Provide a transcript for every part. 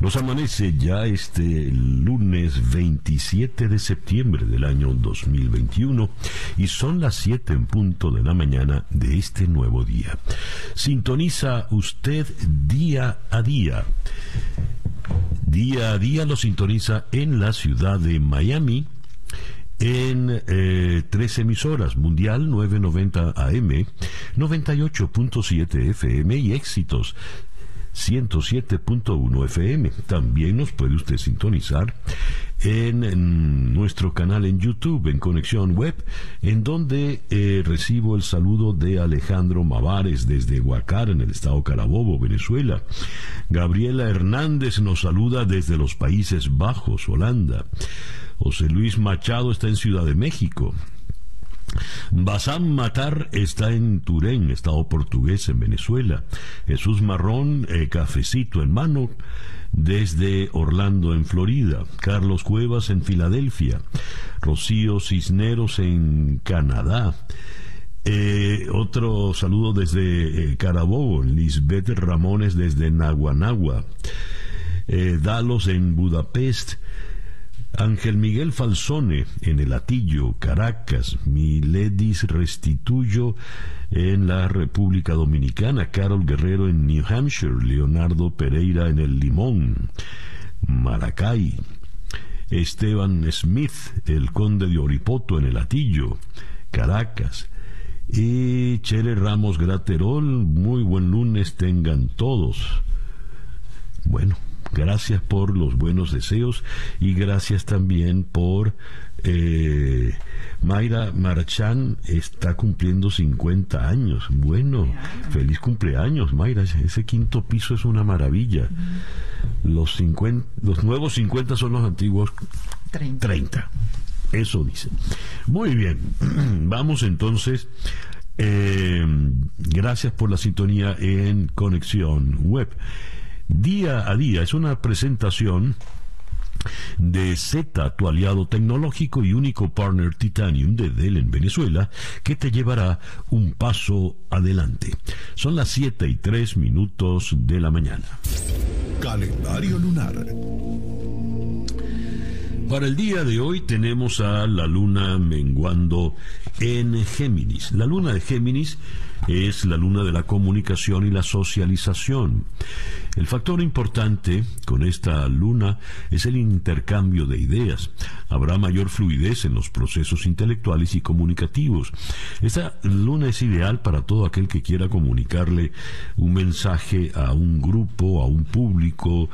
Nos amanece ya este lunes 27 de septiembre del año 2021 y son las 7 en punto de la mañana de este nuevo día. Sintoniza usted día a día. Día a día lo sintoniza en la ciudad de Miami en eh, tres emisoras, Mundial 990 AM, 98.7 FM y Éxitos 107.1 FM. También nos puede usted sintonizar en, nuestro canal en YouTube, en Conexión Web, en donde eh, recibo el saludo de Alejandro Mavares desde Huacar, en el estado Carabobo, Venezuela. Gabriela Hernández nos saluda desde los Países Bajos, Holanda. José Luis Machado está en Ciudad de México. Basam Matar está en Turén, estado portugués en Venezuela. Jesús Marrón, eh, cafecito en mano, desde Orlando en Florida. Carlos Cuevas en Filadelfia. Rocío Cisneros en Canadá. Eh, otro saludo desde eh, Carabobo, Lisbeth Ramones desde Naguanagua, Dalos en Budapest, Ángel Miguel Falsone en el Atillo, Caracas, Miledis Restituyo en la República Dominicana, Carol Guerrero en New Hampshire, Leonardo Pereira en el Limón, Maracay, Esteban Smith, el conde de Oripoto en el Atillo, Caracas, y Chele Ramos Graterol, muy buen lunes tengan todos. Bueno, Gracias por los buenos deseos y gracias también por... Eh, Mayra Marchán está cumpliendo 50 años. Bueno, feliz cumpleaños, Mayra. Ese quinto piso es una maravilla. Los, 50, los nuevos 50 son los antiguos 30. Eso dice. Muy bien. Vamos entonces. Eh, gracias por la sintonía en Conexión Web día a día. Es una presentación de Z, tu aliado tecnológico y único partner Titanium de Dell en Venezuela, que te llevará un paso adelante. Son las 7 y 3 minutos de la mañana. Calendario lunar. Para el día de hoy tenemos a la luna menguando en Géminis. La luna de Géminis es la luna de la comunicación y la socialización. El factor importante con esta luna es el intercambio de ideas. Habrá mayor fluidez en los procesos intelectuales y comunicativos. Esta luna es ideal para todo aquel que quiera comunicarle un mensaje a un grupo, a un público,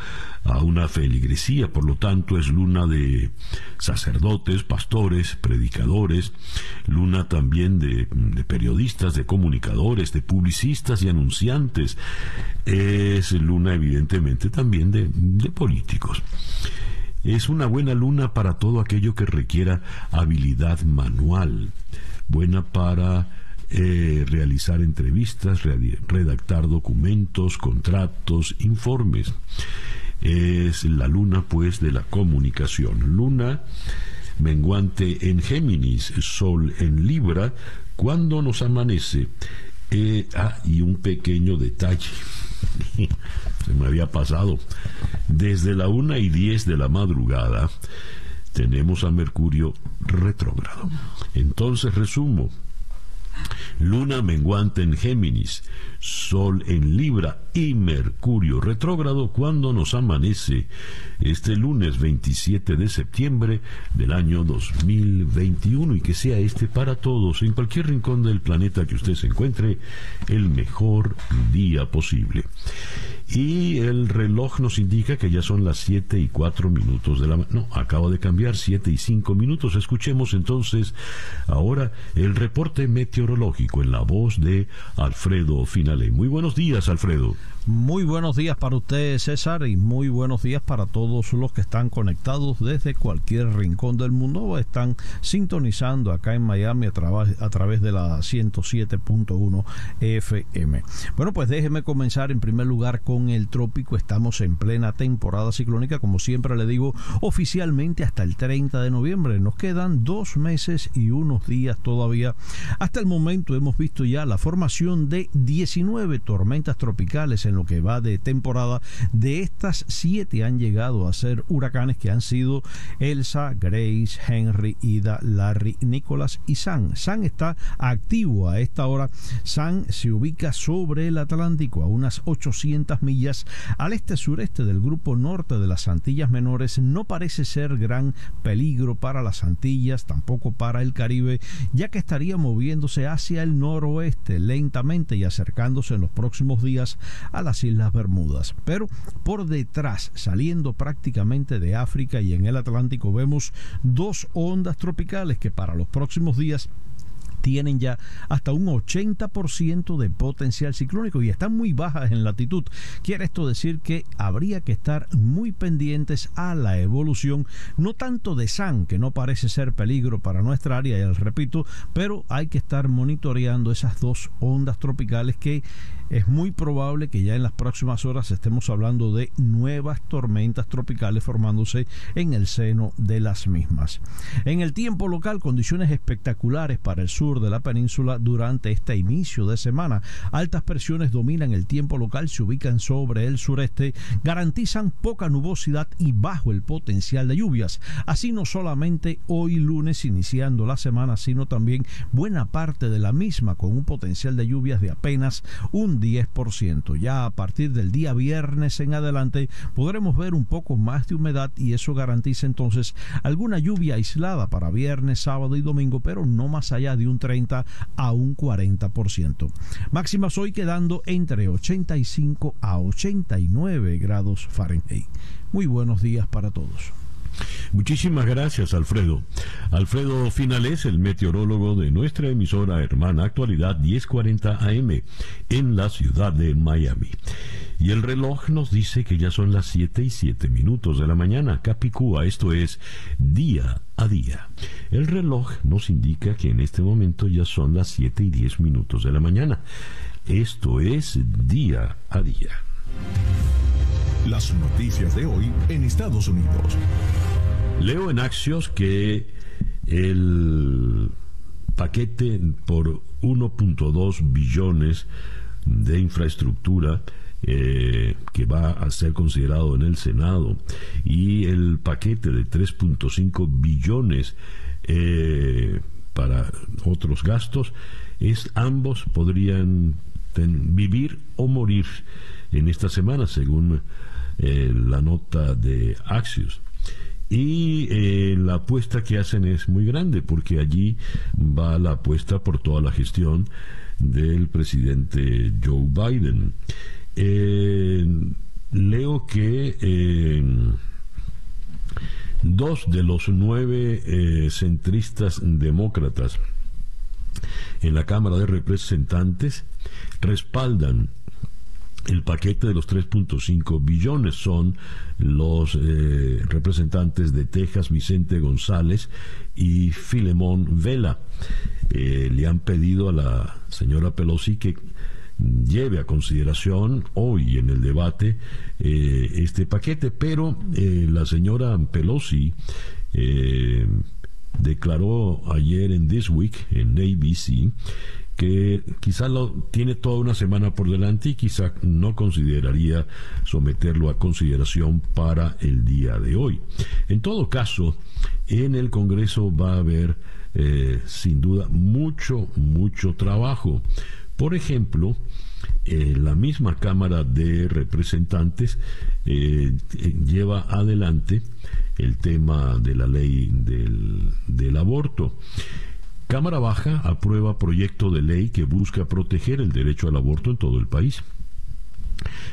a una feligresía. Por lo tanto, es luna de sacerdotes, pastores, predicadores, también de, periodistas, de comunicadores, de publicistas y anunciantes. Es luna evidentemente también de, de políticos. Es una buena luna para todo aquello que requiera habilidad manual, buena para eh, realizar entrevistas, redactar documentos, contratos, informes. Es la luna, pues, de la comunicación. Luna menguante en Géminis, Sol en Libra, cuando nos amanece. Eh, ah, y un pequeño detalle. Se me había pasado. Desde la una y diez de la madrugada tenemos a Mercurio retrógrado. Entonces resumo. Luna menguante en Géminis, Sol en Libra y Mercurio retrógrado cuando nos amanece este lunes 27 de septiembre del año 2021 y que sea este para todos en cualquier rincón del planeta que usted se encuentre el mejor día posible. Y el reloj nos indica que ya son las 7 y 4 minutos de la... No, acabo de cambiar, 7 y 5 minutos. Escuchemos entonces ahora el reporte meteorológico en la voz de Alfredo Finale. Muy buenos días, Alfredo. Muy buenos días para usted, César, y muy buenos días para todos los que están conectados desde cualquier rincón del mundo o están sintonizando acá en Miami a, a través de la 107.1 FM. Bueno, pues déjeme comenzar en primer lugar con el trópico. Estamos en plena temporada ciclónica, como siempre le digo, oficialmente hasta el 30 de noviembre. Nos quedan dos meses y unos días todavía. Hasta el momento hemos visto ya la formación de 19 tormentas tropicales en lo que va de temporada. De estas, siete han llegado a ser huracanes que han sido Elsa, Grace, Henry, Ida, Larry, Nicholas y San. San está activo a esta hora. San se ubica sobre el Atlántico a unas 800 millas al este-sureste del grupo norte de las Antillas Menores. No parece ser gran peligro para las Antillas, tampoco para el Caribe, ya que estaría moviéndose hacia el noroeste lentamente y acercándose en los próximos días a las Islas Bermudas. Pero por detrás, saliendo prácticamente de África y en el Atlántico, vemos dos ondas tropicales que para los próximos días tienen ya hasta un 80% de potencial ciclónico y están muy bajas en latitud. Quiere esto decir que habría que estar muy pendientes a la evolución, no tanto de San, que no parece ser peligro para nuestra área, y repito, pero hay que estar monitoreando esas dos ondas tropicales que es muy probable que ya en las próximas horas estemos hablando de nuevas tormentas tropicales formándose en el seno de las mismas. En el tiempo local, condiciones espectaculares para el sur de la península durante este inicio de semana. Altas presiones dominan el tiempo local, se ubican sobre el sureste, garantizan poca nubosidad y bajo el potencial de lluvias. Así no solamente hoy lunes iniciando la semana, sino también buena parte de la misma con un potencial de lluvias de apenas un 10%. Ya a partir del día viernes en adelante podremos ver un poco más de humedad y eso garantiza entonces alguna lluvia aislada para viernes, sábado y domingo, pero no más allá de un 30 a un 40%. Máximas hoy quedando entre 85 a 89 grados Fahrenheit. Muy buenos días para todos. Muchísimas gracias, Alfredo. Alfredo Finales, el meteorólogo de nuestra emisora hermana Actualidad 1040 AM en la ciudad de Miami. Y el reloj nos dice que ya son las 7 y 7 minutos de la mañana, Capicúa, esto es día a día. El reloj nos indica que en este momento ya son las 7 y 10 minutos de la mañana. Esto es día a día. Las noticias de hoy en Estados Unidos. Leo en Axios que el paquete por 1.2 billones de infraestructura eh, que va a ser considerado en el Senado y el paquete de 3.5 billones eh, para otros gastos es ambos podrían vivir o morir en esta semana según eh, la nota de Axios. Y eh, la apuesta que hacen es muy grande porque allí va la apuesta por toda la gestión del presidente Joe Biden. Eh, leo que dos de los nueve centristas demócratas en la Cámara de Representantes respaldan el paquete de los 3.5 billones son los eh, representantes de Texas, Vicente González y Filemón Vela. Eh, le han pedido a la señora Pelosi que lleve a consideración hoy en el debate eh, este paquete, pero la señora Pelosi declaró ayer en This Week, en ABC, que quizá lo tiene toda una semana por delante y quizá no consideraría someterlo a consideración para el día de hoy. En todo caso, en el Congreso va a haber eh, sin duda mucho, mucho trabajo. Por ejemplo, la misma Cámara de Representantes eh, lleva adelante el tema de la ley del, del aborto. Cámara Baja aprueba proyecto de ley que busca proteger el derecho al aborto en todo el país.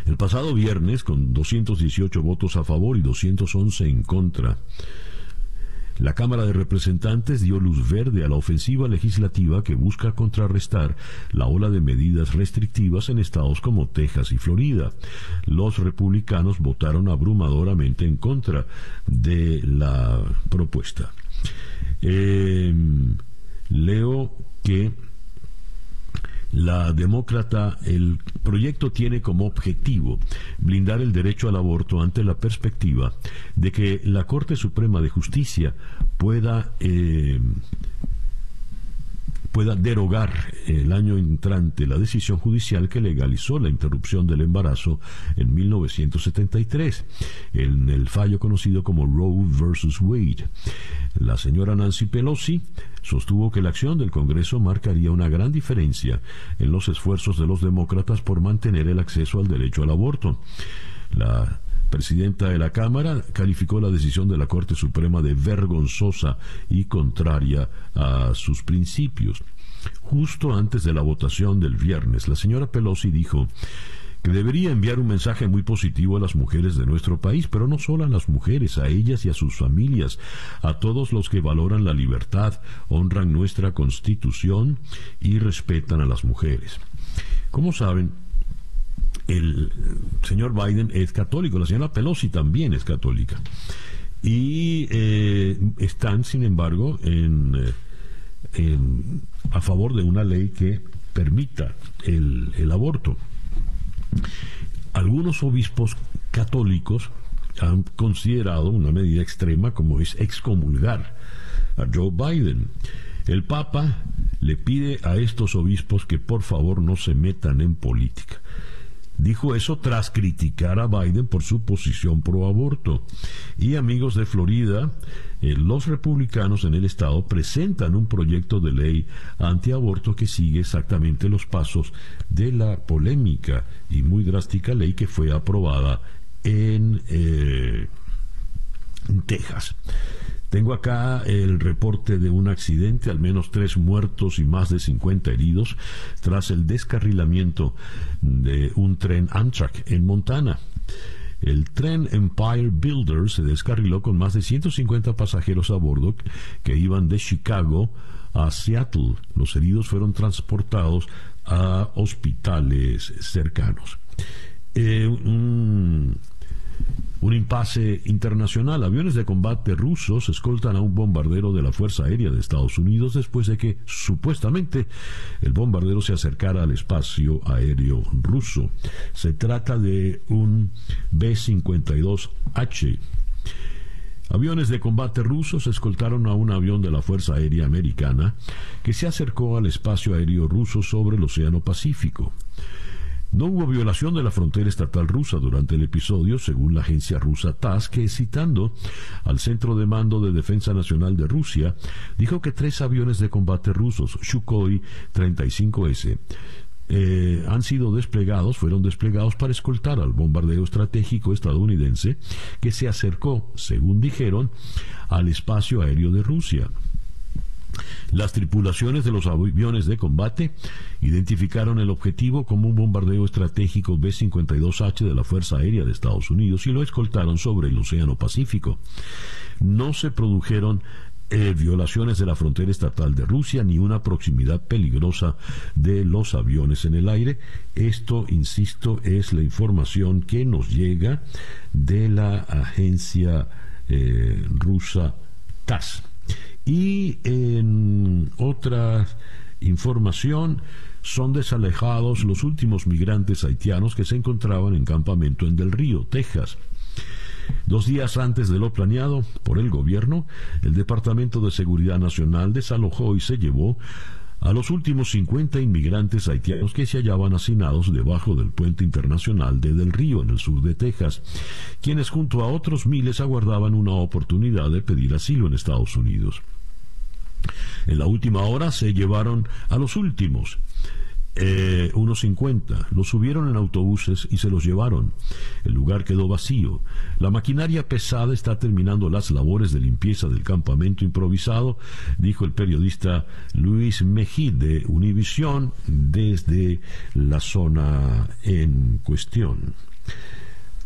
El pasado viernes, con 218 votos a favor y 211 en contra, la Cámara de Representantes dio luz verde a la ofensiva legislativa que busca contrarrestar la ola de medidas restrictivas en estados como Texas y Florida. Los republicanos votaron abrumadoramente en contra de la propuesta. Eh, leo que la demócrata, el proyecto tiene como objetivo blindar el derecho al aborto ante la perspectiva de que la Corte Suprema de Justicia pueda eh, pueda derogar el año entrante la decisión judicial que legalizó la interrupción del embarazo en 1973, en el fallo conocido como Roe versus Wade. La señora Nancy Pelosi sostuvo que la acción del Congreso marcaría una gran diferencia en los esfuerzos de los demócratas por mantener el acceso al derecho al aborto. La presidenta de la Cámara calificó la decisión de la Corte Suprema de vergonzosa y contraria a sus principios. Justo antes de la votación del viernes, la señora Pelosi dijo que debería enviar un mensaje muy positivo a las mujeres de nuestro país, pero no solo a las mujeres, a ellas y a sus familias, a todos los que valoran la libertad, honran nuestra constitución y respetan a las mujeres. Como saben, el señor Biden es católico, la señora Pelosi también es católica. Y eh, están, sin embargo, eh, a favor de una ley que permita el aborto. Algunos obispos católicos han considerado una medida extrema como es excomulgar a Joe Biden. El Papa le pide a estos obispos que por favor no se metan en política. Dijo eso tras criticar a Biden por su posición pro aborto. Y amigos de Florida, eh, los republicanos en el estado presentan un proyecto de ley antiaborto que sigue exactamente los pasos de la polémica y muy drástica ley que fue aprobada en, eh, en Texas. Tengo acá el reporte de un accidente, al menos tres muertos y más de 50 heridos tras el descarrilamiento de un tren Amtrak en Montana. El tren Empire Builder se descarriló con más de 150 pasajeros a bordo que iban de Chicago a Seattle. Los heridos fueron transportados a hospitales cercanos. Eh, impasse internacional. Aviones de combate rusos escoltan a un bombardero de la Fuerza Aérea de Estados Unidos después de que supuestamente el bombardero se acercara al espacio aéreo ruso. Se trata de un B-52H. Aviones de combate rusos escoltaron a un avión de la Fuerza Aérea Americana que se acercó al espacio aéreo ruso sobre el Océano Pacífico. No hubo violación de la frontera estatal rusa durante el episodio, según la agencia rusa TASS, que citando al Centro de Mando de Defensa Nacional de Rusia, dijo que tres aviones de combate rusos, Sukhoi 35S, eh, han sido desplegados, fueron desplegados para escoltar al bombardeo estratégico estadounidense que se acercó, según dijeron, al espacio aéreo de Rusia. Las tripulaciones de los aviones de combate identificaron el objetivo como un bombardeo estratégico B-52H de la Fuerza Aérea de Estados Unidos y lo escoltaron sobre el Océano Pacífico. No se produjeron eh, violaciones de la frontera estatal de Rusia ni una proximidad peligrosa de los aviones en el aire. Esto, insisto, es la información que nos llega de la agencia eh, rusa TASS. Y en otra información, son desalejados los últimos migrantes haitianos que se encontraban en campamento en Del Río, Texas. Dos días antes de lo planeado por el gobierno, el Departamento de Seguridad Nacional desalojó y se llevó a los últimos 50 inmigrantes haitianos que se hallaban hacinados debajo del puente internacional de Del Río, en el sur de Texas, quienes junto a otros miles aguardaban una oportunidad de pedir asilo en Estados Unidos. En la última hora se llevaron a los últimos. Eh, unos 50. Los subieron en autobuses y se los llevaron. El lugar quedó vacío. La maquinaria pesada está terminando las labores de limpieza del campamento improvisado, dijo el periodista Luis Mejid de Univisión desde la zona en cuestión.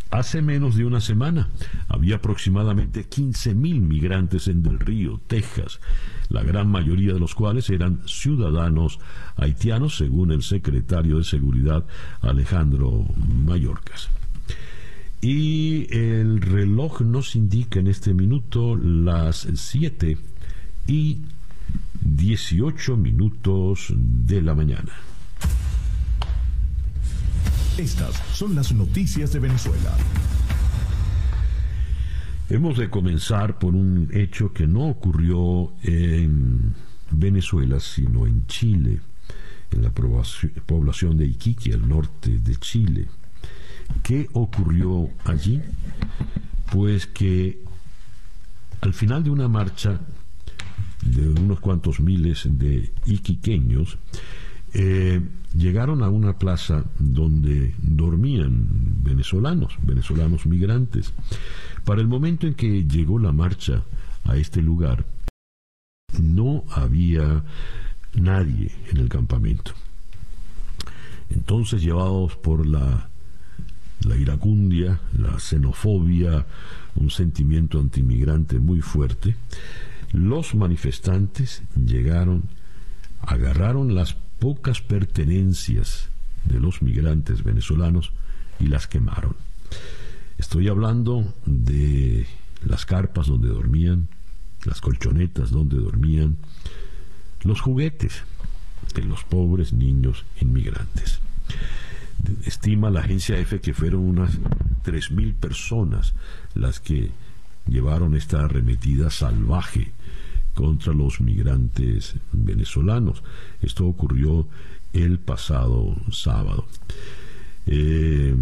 Hace menos de una semana había aproximadamente 15.000 migrantes en Del Río, Texas, la gran mayoría de los cuales eran ciudadanos haitianos, según el secretario de Seguridad Alejandro Mayorkas. Y el reloj nos indica en este minuto las 7 y 18 minutos de la mañana. Estas son las noticias de Venezuela. Hemos de comenzar por un hecho que no ocurrió en Venezuela, sino en Chile, en la población de Iquique, al norte de Chile. ¿Qué ocurrió allí? Pues que al final de una marcha de unos cuantos miles de iquiqueños, eh, llegaron a una plaza donde dormían venezolanos, venezolanos migrantes. Para el momento en que llegó la marcha a este lugar, no había nadie en el campamento. Entonces, llevados por la, iracundia, la xenofobia, un sentimiento antimigrante muy fuerte, los manifestantes llegaron, agarraron las pocas pertenencias de los migrantes venezolanos y las quemaron. Estoy hablando de las carpas donde dormían, las colchonetas donde dormían, los juguetes de los pobres niños inmigrantes. Estima la agencia EFE que fueron unas 3.000 personas las que llevaron esta arremetida salvaje contra los migrantes venezolanos. Esto ocurrió el pasado sábado. Eh,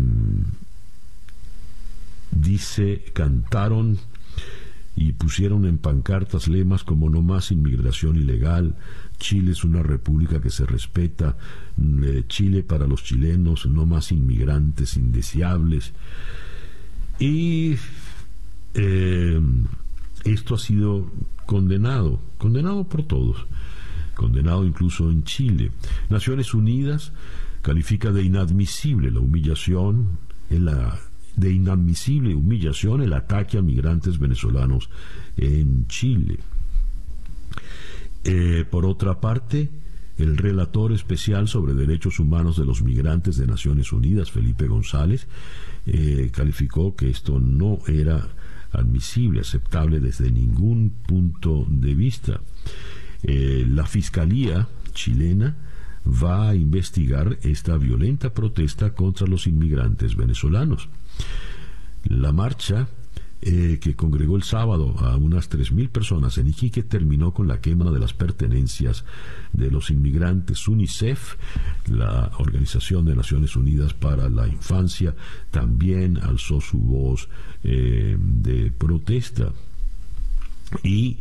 dice, cantaron y pusieron en pancartas lemas como no más inmigración ilegal, Chile es una república que se respeta, eh, Chile para los chilenos, no más inmigrantes indeseables. Y eh, esto ha sido condenado, condenado por todos, condenado incluso en Chile. Naciones Unidas califica de inadmisible la humillación, la, de inadmisible humillación el ataque a migrantes venezolanos en Chile. Eh, por otra parte, el relator especial sobre derechos humanos de los migrantes de Naciones Unidas, Felipe González, eh, calificó que esto no era admisible, aceptable desde ningún punto de vista. Eh, la Fiscalía chilena va a investigar esta violenta protesta contra los inmigrantes venezolanos. La marcha eh, que congregó el sábado a unas 3.000 personas en Iquique terminó con la quema de las pertenencias de los inmigrantes. UNICEF, la Organización de Naciones Unidas para la Infancia, también alzó su voz eh, de protesta. Y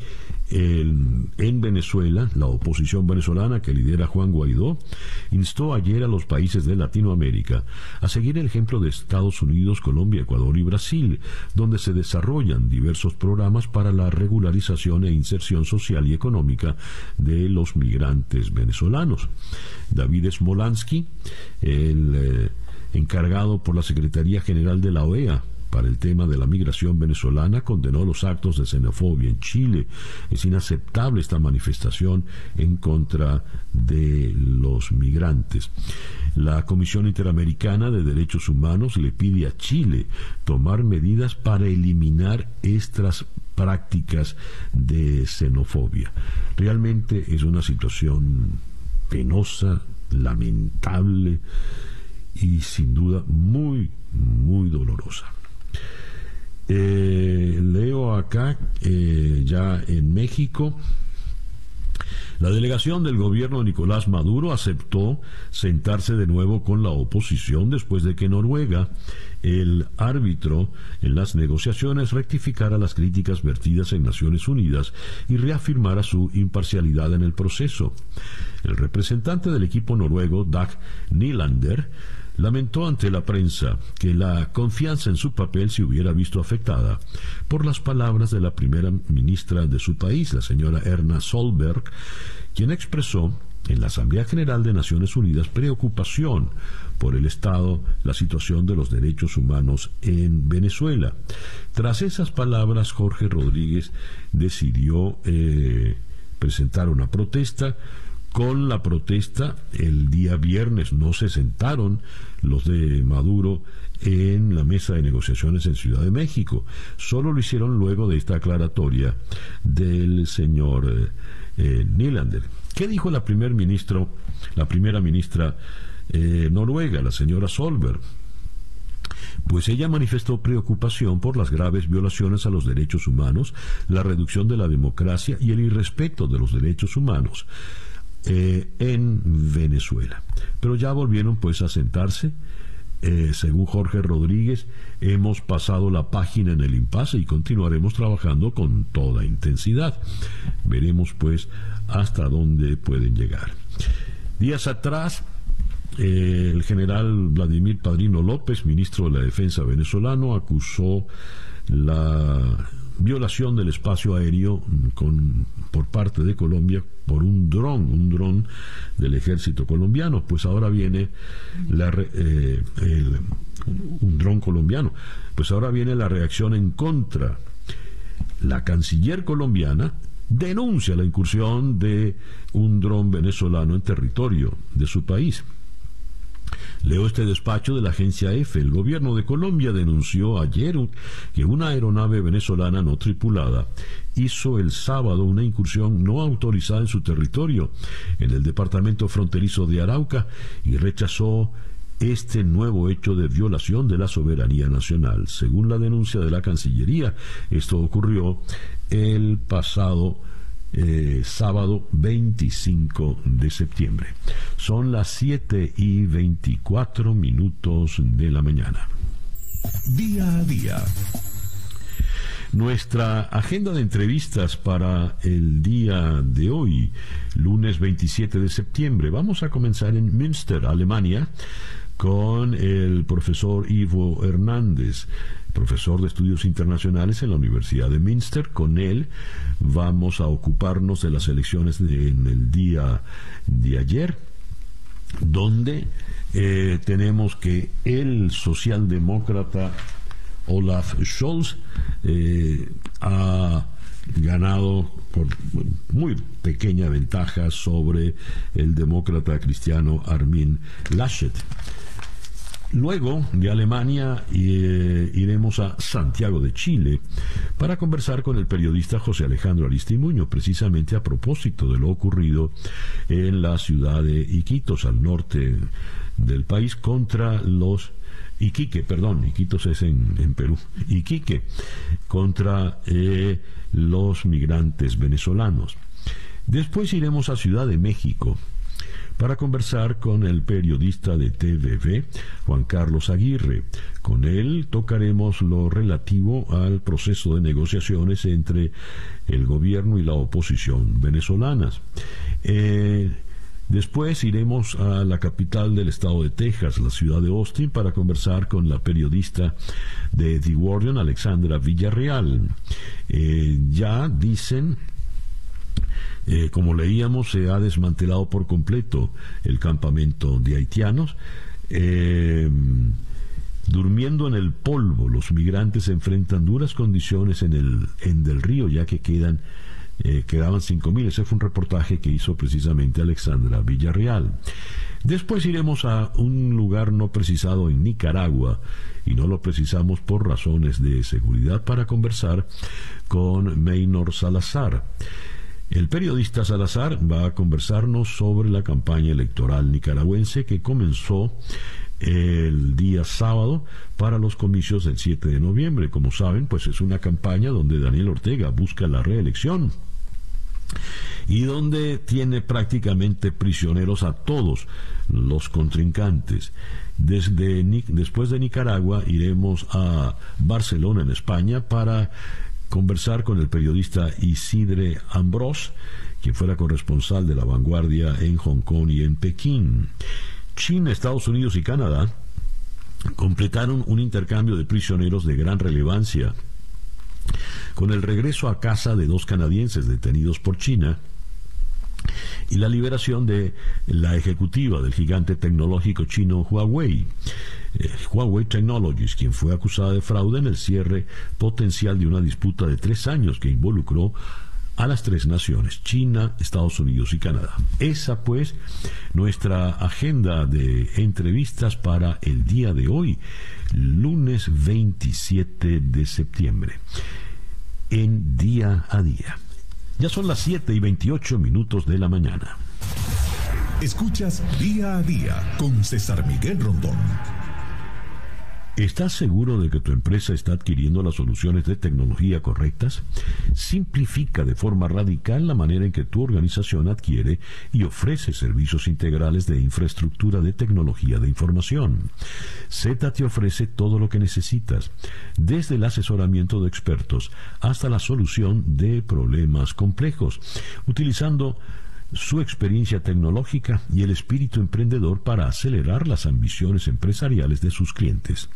en Venezuela, la oposición venezolana que lidera Juan Guaidó instó ayer a los países de Latinoamérica a seguir el ejemplo de Estados Unidos, Colombia, Ecuador y Brasil, donde se desarrollan diversos programas para la regularización e inserción social y económica de los migrantes venezolanos. David Smolansky, el eh, encargado por la Secretaría General de la OEA para el tema de la migración venezolana condenó los actos de xenofobia en Chile. Es inaceptable esta manifestación en contra de los migrantes. La Comisión Interamericana de Derechos Humanos le pide a Chile tomar medidas para eliminar estas prácticas de xenofobia. Realmente es una situación penosa, lamentable y sin duda muy, muy dolorosa. Eh, leo acá, eh, ya en México, La delegación del gobierno de Nicolás Maduro aceptó sentarse de nuevo con la oposición después de que Noruega, el árbitro en las negociaciones, rectificara las críticas vertidas en Naciones Unidas y reafirmara su imparcialidad en el proceso. El representante del equipo noruego, Dag Nylander, lamentó ante la prensa que la confianza en su papel se hubiera visto afectada por las palabras de la primera ministra de su país, la señora Erna Solberg, quien expresó en la Asamblea General de Naciones Unidas preocupación por el estado, la situación de los derechos humanos en Venezuela. Tras esas palabras, Jorge Rodríguez decidió eh, presentar una protesta con la protesta el día viernes. No se sentaron los de Maduro en la mesa de negociaciones en Ciudad de México. Solo lo hicieron luego de esta aclaratoria del señor eh, eh. ¿Qué dijo la primer ministro, la primera ministra eh, noruega, la señora Solberg? pues ella manifestó preocupación por las graves violaciones a los derechos humanos, la reducción de la democracia y el irrespeto de los derechos humanos. Eh, en Venezuela. Pero ya volvieron pues a sentarse. Eh, según Jorge Rodríguez, hemos pasado la página en el impasse y continuaremos trabajando con toda intensidad. Veremos pues hasta dónde pueden llegar. Días atrás, eh, el general Vladimir Padrino López, ministro de la Defensa venezolano, acusó la violación del espacio aéreo con, por parte de Colombia por un dron, un dron del ejército colombiano. Pues ahora viene la, eh, un dron colombiano. Pues ahora viene la reacción en contra. La canciller colombiana denuncia la incursión de un dron venezolano en territorio de su país. Leo este despacho de la agencia EFE. El gobierno de Colombia denunció ayer que una aeronave venezolana no tripulada hizo el sábado una incursión no autorizada en su territorio, en el departamento fronterizo de Arauca, y rechazó este nuevo hecho de violación de la soberanía nacional. Según la denuncia de la Cancillería, esto ocurrió el pasado eh, sábado 25 de septiembre. Son las 7 y 24 minutos de la mañana. Día a día. Nuestra agenda de entrevistas para el día de hoy, lunes 27 de septiembre, vamos a comenzar en Münster, Alemania, con el profesor Ivo Hernández profesor de estudios internacionales en la Universidad de Münster. Con él vamos a ocuparnos de las elecciones en el día de ayer, donde eh, tenemos que el socialdemócrata Olaf Scholz eh, ha ganado por muy pequeña ventaja sobre el demócrata cristiano Armin Laschet. Luego de Alemania eh, iremos a Santiago de Chile para conversar con el periodista José Alejandro Aristimuño, precisamente a propósito de lo ocurrido en la ciudad de Iquitos, al norte del país, contra los Iquique, perdón, Iquitos es en, Perú, Iquique, contra eh, los migrantes venezolanos. Después iremos a Ciudad de México para conversar con el periodista de TVV, Juan Carlos Aguirre. Con él tocaremos lo relativo al proceso de negociaciones entre el gobierno y la oposición venezolanas. Eh, después iremos a la capital del estado de Texas, la ciudad de Austin, para conversar con la periodista de The Guardian, Alexandra Villarreal. Eh, ya dicen eh, como leíamos, se ha desmantelado por completo el campamento de haitianos. Eh, durmiendo en el polvo, los migrantes enfrentan duras condiciones en el en del río, ya que quedan eh, quedaban 5.000. Ese fue un reportaje que hizo precisamente Alexandra Villarreal. Después iremos a un lugar no precisado en Nicaragua, y no lo precisamos por razones de seguridad, para conversar con Maynor Salazar. El periodista Salazar va a conversarnos sobre la campaña electoral nicaragüense que comenzó el día sábado para los comicios del 7 de noviembre. Como saben, pues es una campaña donde Daniel Ortega busca la reelección. y donde tiene prácticamente prisioneros a todos los contrincantes. Desde, después de Nicaragua iremos a Barcelona, en España, para conversar con el periodista Isidre Ambrós, quien fuera corresponsal de la vanguardia en Hong Kong y en Pekín. China, Estados Unidos y Canadá completaron un intercambio de prisioneros de gran relevancia. Con el regreso a casa de dos canadienses detenidos por China, y la liberación de la ejecutiva del gigante tecnológico chino Huawei. Eh, Huawei Technologies, quien fue acusada de fraude en el cierre potencial de una disputa de tres años que involucró a las tres naciones, China, Estados Unidos y Canadá. Esa pues nuestra agenda de entrevistas para el día de hoy, lunes 27 de septiembre, en día a día. Ya son las 7 y 28 minutos de la mañana. Escuchas día a día con César Miguel Rondón. ¿Estás seguro de que tu empresa está adquiriendo las soluciones de tecnología correctas? Simplifica de forma radical la manera en que tu organización adquiere y ofrece servicios integrales de infraestructura de tecnología de información. Z te ofrece todo lo que necesitas, desde el asesoramiento de expertos hasta la solución de problemas complejos, utilizando su experiencia tecnológica y el espíritu emprendedor para acelerar las ambiciones empresariales de sus clientes.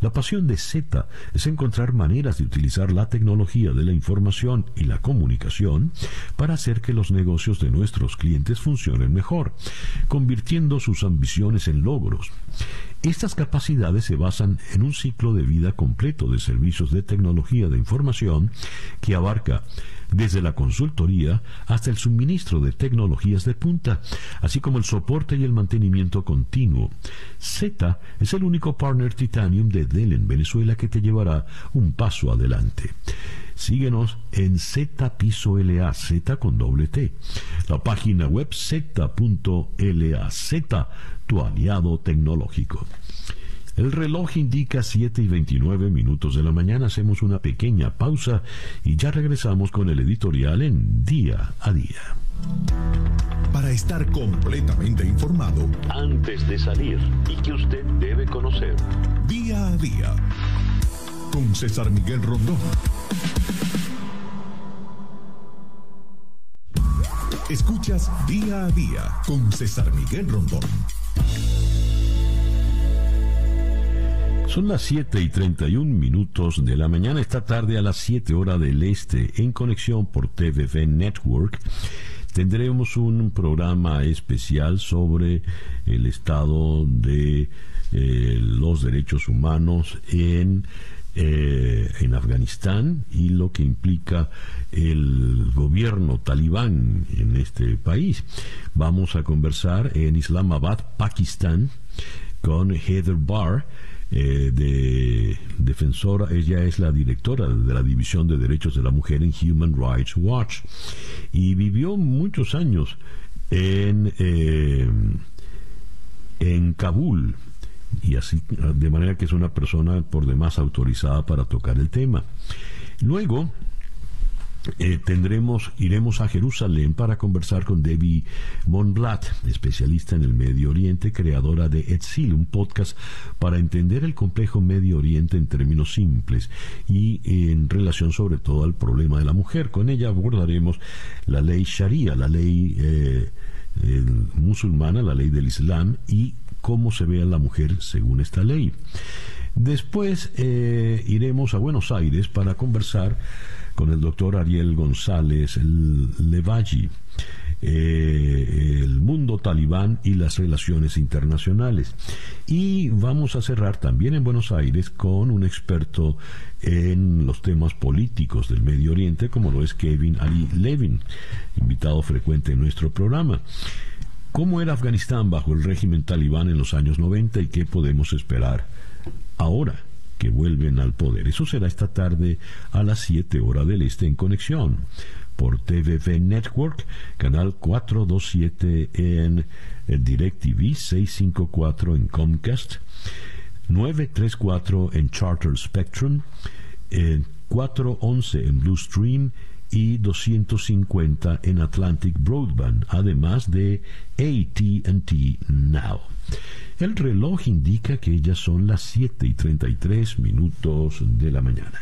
La pasión de Z es encontrar maneras de utilizar la tecnología de la información y la comunicación para hacer que los negocios de nuestros clientes funcionen mejor, convirtiendo sus ambiciones en logros. Estas capacidades se basan en un ciclo de vida completo de servicios de tecnología de información que abarca desde la consultoría hasta el suministro de tecnologías de punta, así como el soporte y el mantenimiento continuo. Z es el único partner Titanium de Dell en Venezuela que te llevará un paso adelante. Síguenos en Z Piso LA, con doble T. La página web z.la, tu aliado tecnológico. El reloj indica 7 y 29 minutos de la mañana. Hacemos una pequeña pausa y ya regresamos con el editorial en Día a Día. Para estar completamente informado antes de salir y que usted debe conocer. Día a Día con César Miguel Rondón. Escuchas Día a Día con César Miguel Rondón. Son las 7 y 31 minutos de la mañana, esta tarde a las 7 horas del este, en conexión por TVV Network. Tendremos un programa especial sobre el estado de eh, los derechos humanos en eh, en Afganistán y lo que implica el gobierno talibán en este país. Vamos a conversar en Islamabad, Pakistán, con Heather Barr, eh, de defensora, ella es la directora de la División de Derechos de la Mujer en Human Rights Watch y vivió muchos años en, eh, en Kabul y así de manera que es una persona por demás autorizada para tocar el tema. Luego, eh, tendremos, iremos a Jerusalén para conversar con Debbie Monblatt, especialista en el Medio Oriente, creadora de Etzil, un podcast para entender el complejo Medio Oriente en términos simples y en relación sobre todo al problema de la mujer. Con ella abordaremos la ley Sharia, la ley eh, musulmana, la ley del Islam y cómo se ve a la mujer según esta ley. Después eh, iremos a Buenos Aires para conversar con el doctor Ariel González Levaji, eh, el mundo talibán y las relaciones internacionales. Y vamos a cerrar también en Buenos Aires con un experto en los temas políticos del Medio Oriente, como lo es Kevin Ali Levin, invitado frecuente en nuestro programa. ¿Cómo era Afganistán bajo el régimen talibán en los años 90 y qué podemos esperar ahora? Que vuelven al poder. Eso será esta tarde a las 7 horas del este en conexión por TVV Network, canal 427 en DirecTV, 654 en Comcast, 934 en Charter Spectrum, 411 en Blue Stream y 250 en Atlantic Broadband, además de ATT Now. El reloj indica que ya son las 7 y 33 minutos de la mañana.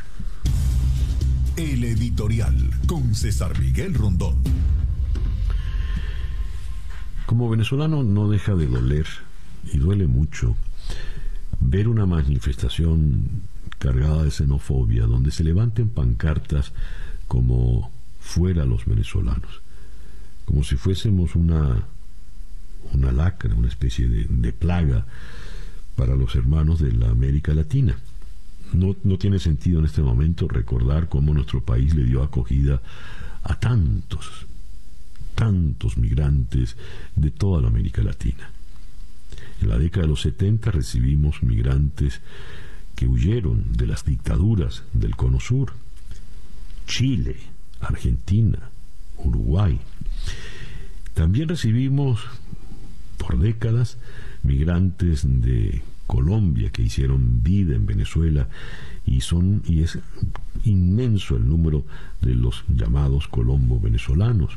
El editorial con César Miguel Rondón. Como venezolano no deja de doler, y duele mucho, ver una manifestación cargada de xenofobia, donde se levanten pancartas como fuera los venezolanos, como si fuésemos una, una lacra, una especie de, de plaga para los hermanos de la América Latina. No, no, tiene sentido en este momento recordar cómo nuestro país le dio acogida a tantos, tantos migrantes de toda la América Latina. En la década de los 70 recibimos migrantes que huyeron de las dictaduras del Cono Sur, Chile, Argentina, Uruguay. También recibimos por décadas migrantes de Colombia que hicieron vida en Venezuela y son y es inmenso el número de los llamados colombo venezolanos.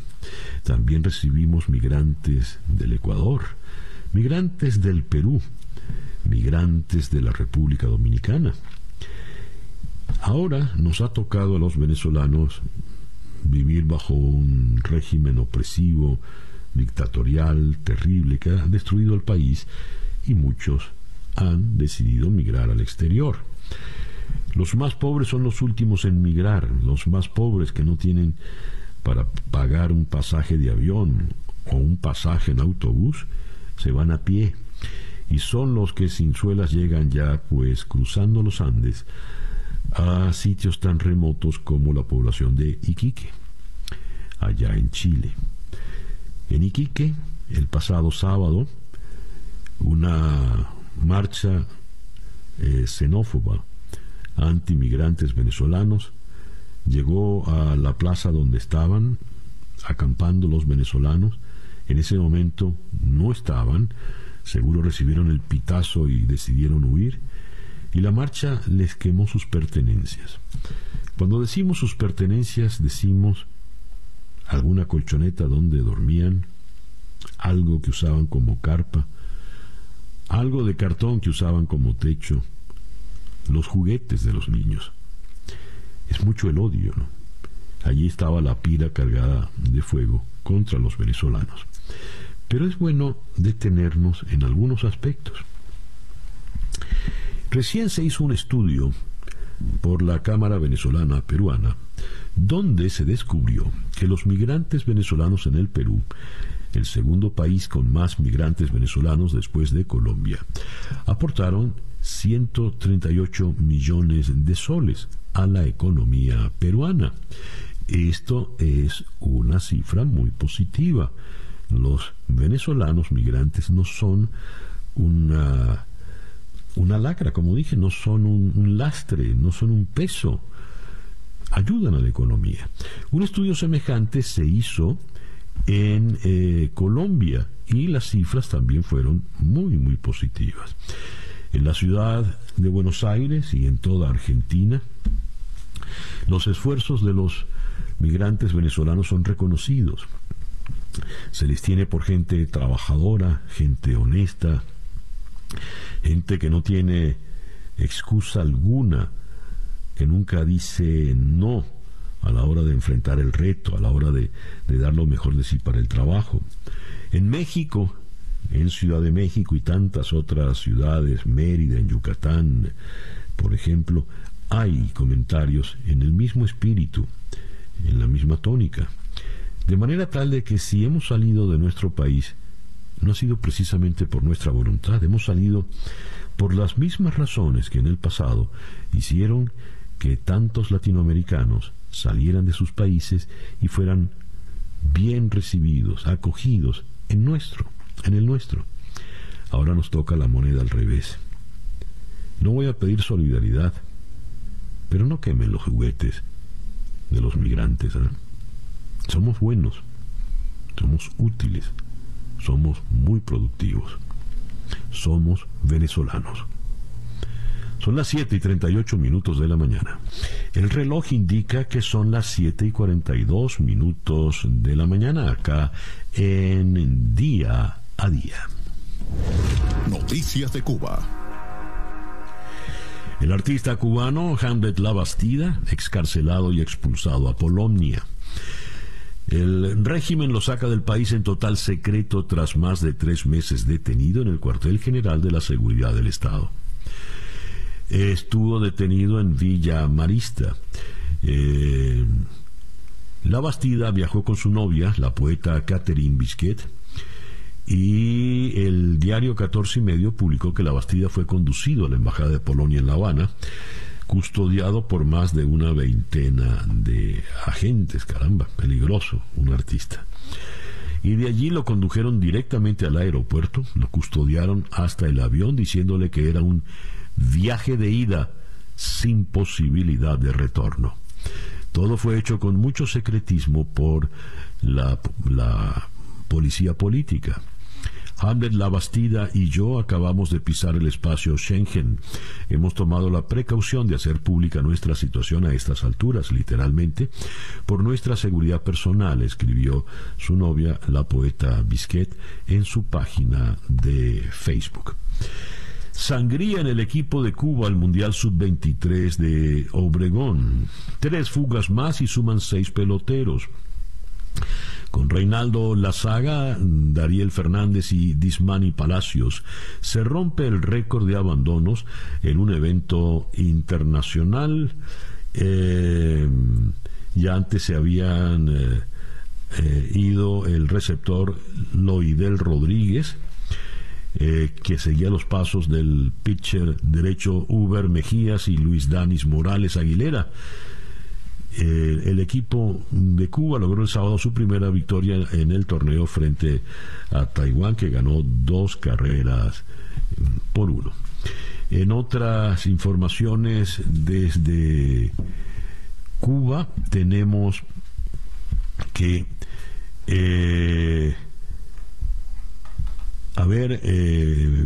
También recibimos migrantes del Ecuador, migrantes del Perú, migrantes de la República Dominicana. Ahora nos ha tocado a los venezolanos vivir bajo un régimen opresivo, dictatorial, terrible, que ha destruido el país y muchos han decidido migrar al exterior. Los más pobres son los últimos en migrar, los más pobres que no tienen para pagar un pasaje de avión o un pasaje en autobús, se van a pie y son los que sin suelas llegan ya pues cruzando los Andes a sitios tan remotos como la población de Iquique, allá en Chile. En Iquique, el pasado sábado, una marcha eh, xenófoba anti-migrantes venezolanos llegó a la plaza donde estaban acampando los venezolanos. En ese momento no estaban, seguro recibieron el pitazo y decidieron huir y la marcha les quemó sus pertenencias. Cuando decimos sus pertenencias, decimos alguna colchoneta donde dormían, algo que usaban como carpa, algo de cartón que usaban como techo, los juguetes de los niños. Es mucho el odio, ¿no? Allí estaba la pira cargada de fuego contra los venezolanos. Pero es bueno detenernos en algunos aspectos. Recién se hizo un estudio por la Cámara Venezolana Peruana, donde se descubrió que los migrantes venezolanos en el Perú, el segundo país con más migrantes venezolanos después de Colombia, aportaron 138 millones de soles a la economía peruana. Esto es una cifra muy positiva. Los venezolanos migrantes no son una una lacra, como dije, no son un, lastre, no son un peso, ayudan a la economía. Un estudio semejante se hizo en eh, Colombia y las cifras también fueron muy, muy positivas. En la ciudad de Buenos Aires y en toda Argentina, los esfuerzos de los migrantes venezolanos son reconocidos. Se les tiene por gente trabajadora, gente honesta, gente que no tiene excusa alguna, que nunca dice no a la hora de enfrentar el reto, a la hora de, dar lo mejor de sí para el trabajo. En México, en Ciudad de México y tantas otras ciudades, Mérida, en Yucatán, por ejemplo, hay comentarios en el mismo espíritu, en la misma tónica. De manera tal de que si hemos salido de nuestro país, no ha sido precisamente por nuestra voluntad, hemos salido por las mismas razones que en el pasado hicieron que tantos latinoamericanos salieran de sus países y fueran bien recibidos, acogidos en nuestro, en el nuestro. Ahora nos toca la moneda al revés. No voy a pedir solidaridad, pero no quemen los juguetes de los migrantes. ¿eh? Somos buenos, somos útiles, somos muy productivos. Somos venezolanos. Son las 7 y 38 minutos de la mañana. El reloj indica que son las 7 y 42 minutos de la mañana acá en día a día. Noticias de Cuba. El artista cubano Hamlet Labastida, excarcelado y expulsado a Polonia. El régimen lo saca del país en total secreto tras más de tres meses detenido en el cuartel general de la seguridad del Estado estuvo detenido en Villa Marista. Eh, la Bastida viajó con su novia, la poeta Catherine Bisquet, y el diario 14 y medio publicó que la Bastida fue conducido a la Embajada de Polonia en La Habana, custodiado por más de una veintena de agentes, caramba, peligroso, un artista. Y de allí lo condujeron directamente al aeropuerto, lo custodiaron hasta el avión diciéndole que era un viaje de ida sin posibilidad de retorno. Todo fue hecho con mucho secretismo por la, policía política. Hamlet Labastida y yo acabamos de pisar el espacio Schengen. Hemos tomado la precaución de hacer pública nuestra situación a estas alturas, literalmente, por nuestra seguridad personal, escribió su novia, la poeta Bisquet, en su página de Facebook. Sangría en el equipo de Cuba al Mundial Sub-23 de Obregón. Tres fugas más y suman seis peloteros. Con Reinaldo Lazaga, Dariel Fernández y Dismani Palacios se rompe el récord de abandonos en un evento internacional. Eh, ya antes se habían eh, eh, ido el receptor Loidel Rodríguez, que seguía los pasos del pitcher derecho Uber Mejías y Luis Danis Morales Aguilera. El equipo de Cuba logró el sábado su primera victoria en el torneo frente a Taiwán, que ganó dos carreras por uno. En otras informaciones desde Cuba tenemos que eh, a ver, eh,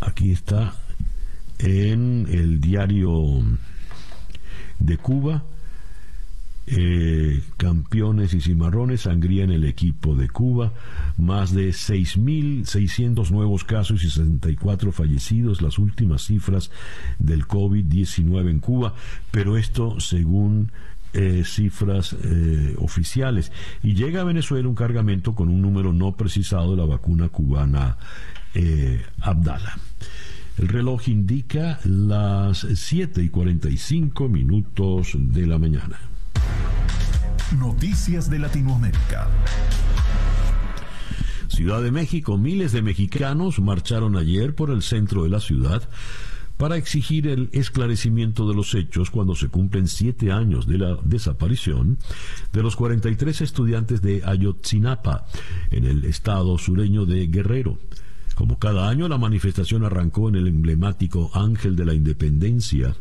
aquí está en el diario de Cuba. Eh, campeones y cimarrones, sangría en el equipo de Cuba, más de 6.600 nuevos casos y 64 fallecidos, las últimas cifras del COVID-19 en Cuba, pero esto según eh, cifras eh, oficiales. Y llega a Venezuela un cargamento con un número no precisado de la vacuna cubana Abdala. El reloj indica las 7 y 45 minutos de la mañana. Noticias de Latinoamérica. Ciudad de México, miles de mexicanos marcharon ayer por el centro de la ciudad para exigir el esclarecimiento de los hechos cuando se cumplen siete años de la desaparición de los 43 estudiantes de Ayotzinapa en el estado sureño de Guerrero. Como cada año, la manifestación arrancó en el emblemático Ángel de la Independencia,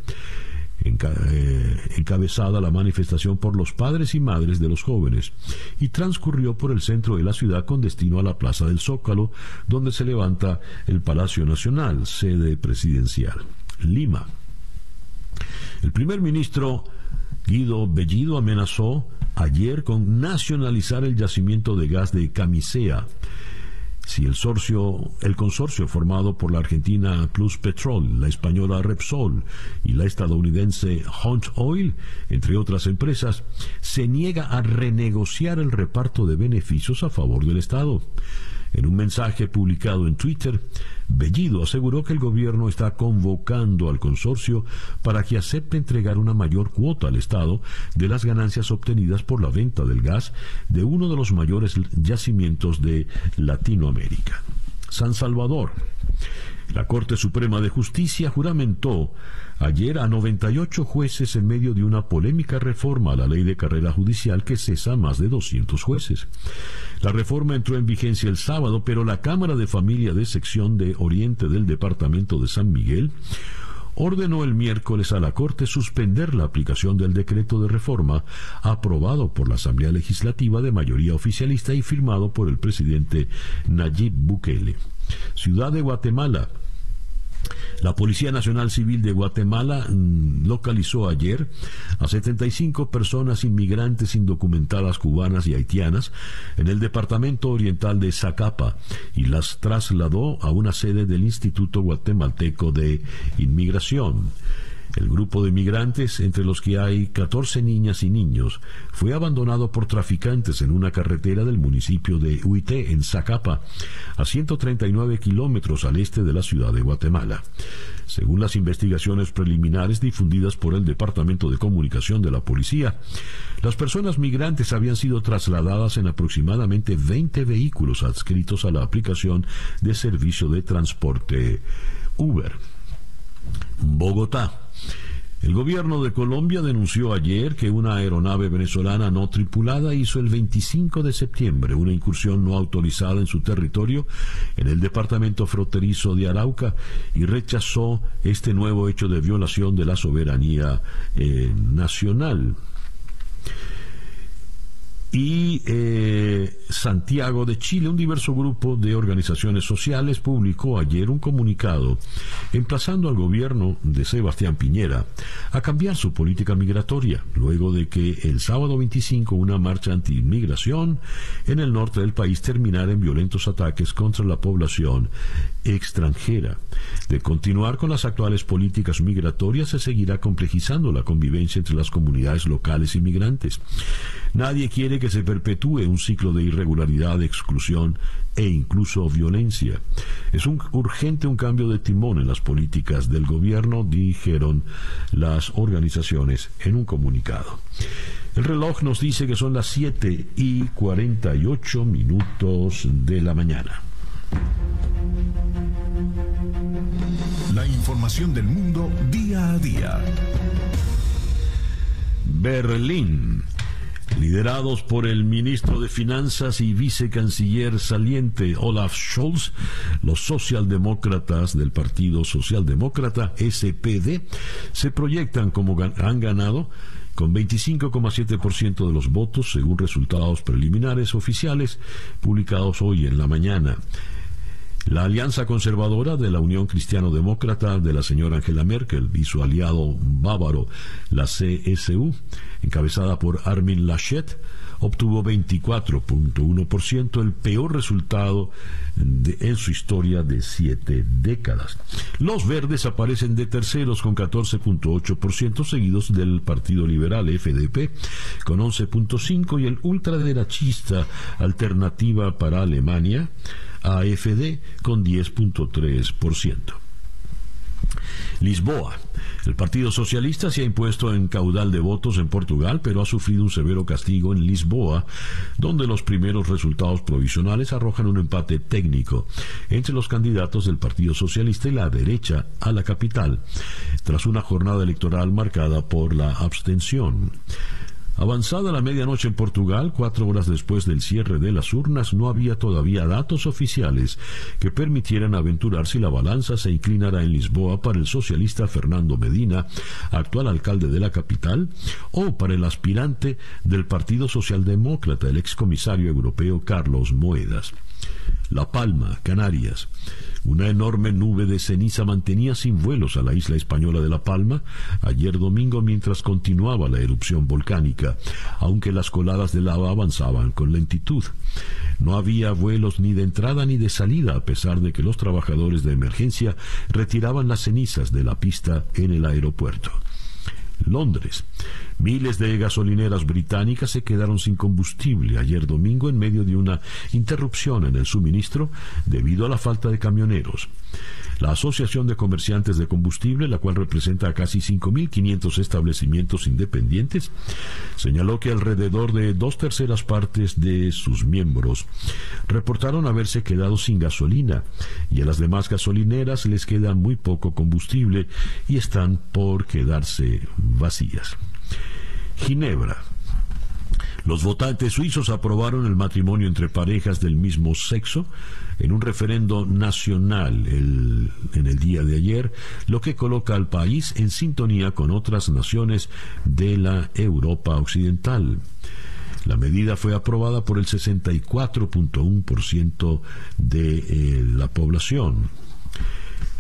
eh, encabezada la manifestación por los padres y madres de los jóvenes, y transcurrió por el centro de la ciudad con destino a la Plaza del Zócalo, donde se levanta el Palacio Nacional, sede presidencial. Lima. El primer ministro Guido Bellido amenazó ayer con nacionalizar el yacimiento de gas de Camisea si el, el consorcio formado por la argentina Plus Petrol, la española Repsol y la estadounidense Hunt Oil, entre otras empresas, se niega a renegociar el reparto de beneficios a favor del Estado. En un mensaje publicado en Twitter, Bellido aseguró que el gobierno está convocando al consorcio para que acepte entregar una mayor cuota al Estado de las ganancias obtenidas por la venta del gas de uno de los mayores yacimientos de Latinoamérica. San Salvador. La Corte Suprema de Justicia juramentó ayer a 98 jueces en medio de una polémica reforma a la ley de carrera judicial que cesa más de 200 jueces. La reforma entró en vigencia el sábado, pero la Cámara de Familia de Sección de Oriente del Departamento de San Miguel ordenó el miércoles a la Corte suspender la aplicación del decreto de reforma aprobado por la Asamblea Legislativa de mayoría oficialista y firmado por el presidente Nayib Bukele. Ciudad de Guatemala. La Policía Nacional Civil de Guatemala mm, localizó ayer a 75 personas inmigrantes indocumentadas cubanas y haitianas en el departamento oriental de Zacapa y las trasladó a una sede del Instituto Guatemalteco de Inmigración. El grupo de migrantes, entre los que hay 14 niñas y niños, fue abandonado por traficantes en una carretera del municipio de Huité, en Zacapa, a 139 kilómetros al este de la ciudad de Guatemala. Según las investigaciones preliminares difundidas por el Departamento de Comunicación de la Policía, las personas migrantes habían sido trasladadas en aproximadamente 20 vehículos adscritos a la aplicación de servicio de transporte Uber. Bogotá. El gobierno de Colombia denunció ayer que una aeronave venezolana no tripulada hizo el 25 de septiembre una incursión no autorizada en su territorio en el departamento fronterizo de Arauca y rechazó este nuevo hecho de violación de la soberanía eh, nacional y eh, Santiago de Chile, un diverso grupo de organizaciones sociales, publicó ayer un comunicado emplazando al gobierno de Sebastián Piñera a cambiar su política migratoria, luego de que el sábado 25 una marcha anti-inmigración en el norte del país terminara en violentos ataques contra la población extranjera. De continuar con las actuales políticas migratorias se seguirá complejizando la convivencia entre las comunidades locales y migrantes. Nadie quiere que se perpetúe un ciclo de irregularidad, exclusión e incluso violencia. Es un, urgente un cambio de timón en las políticas del gobierno, dijeron las organizaciones en un comunicado. El reloj nos dice que son las 7 y 48 minutos de la mañana. La información del mundo día a día. Berlín. Liderados por el ministro de Finanzas y vicecanciller saliente Olaf Scholz, los socialdemócratas del Partido Socialdemócrata SPD se proyectan como han ganado con 25,7% de los votos según resultados preliminares oficiales publicados hoy en la mañana. La alianza conservadora de la Unión Cristiano-Demócrata de la señora Angela Merkel y su aliado bávaro, la CSU, encabezada por Armin Laschet, obtuvo 24.1%, el peor resultado en su historia de siete décadas. Los verdes aparecen de terceros con 14.8%, seguidos del Partido Liberal FDP con 11.5% y el ultraderechista Alternativa para Alemania AFD con 10.3%. Lisboa. El Partido Socialista se ha impuesto en caudal de votos en Portugal, pero ha sufrido un severo castigo en Lisboa, donde los primeros resultados provisionales arrojan un empate técnico entre los candidatos del Partido Socialista y la derecha a la capital, tras una jornada electoral marcada por la abstención. Avanzada la medianoche en Portugal, cuatro horas después del cierre de las urnas, no había todavía datos oficiales que permitieran aventurar si la balanza se inclinara en Lisboa para el socialista Fernando Medina, actual alcalde de la capital, o para el aspirante del Partido Socialdemócrata, el excomisario europeo Carlos Moedas. La Palma, Canarias. Una enorme nube de ceniza mantenía sin vuelos a la isla española de La Palma ayer domingo mientras continuaba la erupción volcánica, aunque las coladas de lava avanzaban con lentitud. No había vuelos ni de entrada ni de salida a pesar de que los trabajadores de emergencia retiraban las cenizas de la pista en el aeropuerto. Londres. Miles de gasolineras británicas se quedaron sin combustible ayer domingo en medio de una interrupción en el suministro debido a la falta de camioneros. La Asociación de Comerciantes de Combustible, la cual representa a casi 5.500 establecimientos independientes, señaló que alrededor de dos terceras partes de sus miembros reportaron haberse quedado sin gasolina y a las demás gasolineras les queda muy poco combustible y están por quedarse vacías. Ginebra, los votantes suizos aprobaron el matrimonio entre parejas del mismo sexo en un referendo nacional en el día de ayer, lo que coloca al país en sintonía con otras naciones de la Europa Occidental. La medida fue aprobada por el 64.1% de eh, la población.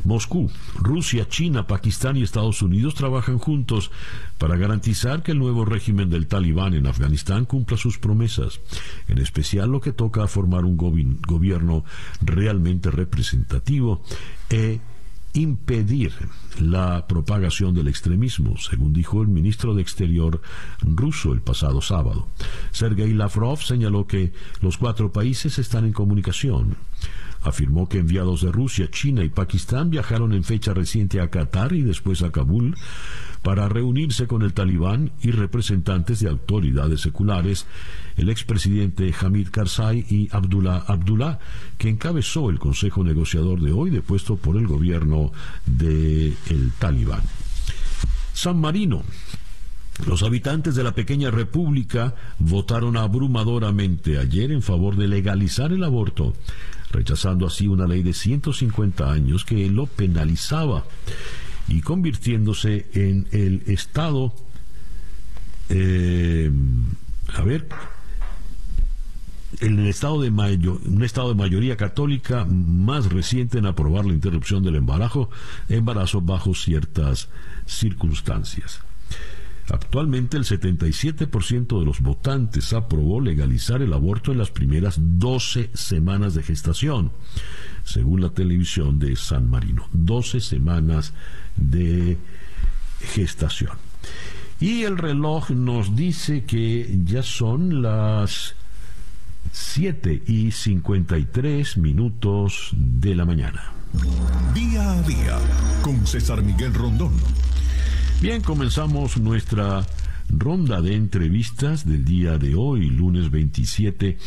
Moscú, Rusia, China, Pakistán y Estados Unidos trabajan juntos para garantizar que el nuevo régimen del talibán en Afganistán cumpla sus promesas, en especial lo que toca a formar un gobierno realmente representativo e impedir la propagación del extremismo, según dijo el ministro de Exterior ruso el pasado sábado. Sergei Lavrov señaló que los cuatro países están en comunicación afirmó que enviados de Rusia, China y Pakistán viajaron en fecha reciente a Qatar y después a Kabul para reunirse con el talibán y representantes de autoridades seculares, el expresidente Hamid Karzai y Abdullah Abdullah, que encabezó el consejo negociador de hoy depuesto por el gobierno del el talibán. San Marino, los habitantes de la pequeña república votaron abrumadoramente ayer en favor de legalizar el aborto rechazando así una ley de 150 años que lo penalizaba y convirtiéndose en el Estado, eh, a ver, en el estado de mayo, un estado de mayoría católica más reciente en aprobar la interrupción del embarazo, embarazo bajo ciertas circunstancias. Actualmente el 77% de los votantes aprobó legalizar el aborto en las primeras 12 semanas de gestación, según la televisión de San Marino. 12 semanas de gestación. Y el reloj nos dice que ya son las 7 y 53 minutos de la mañana. Día a día con César Miguel Rondón Bien, comenzamos nuestra ronda de entrevistas del día de hoy, lunes 27,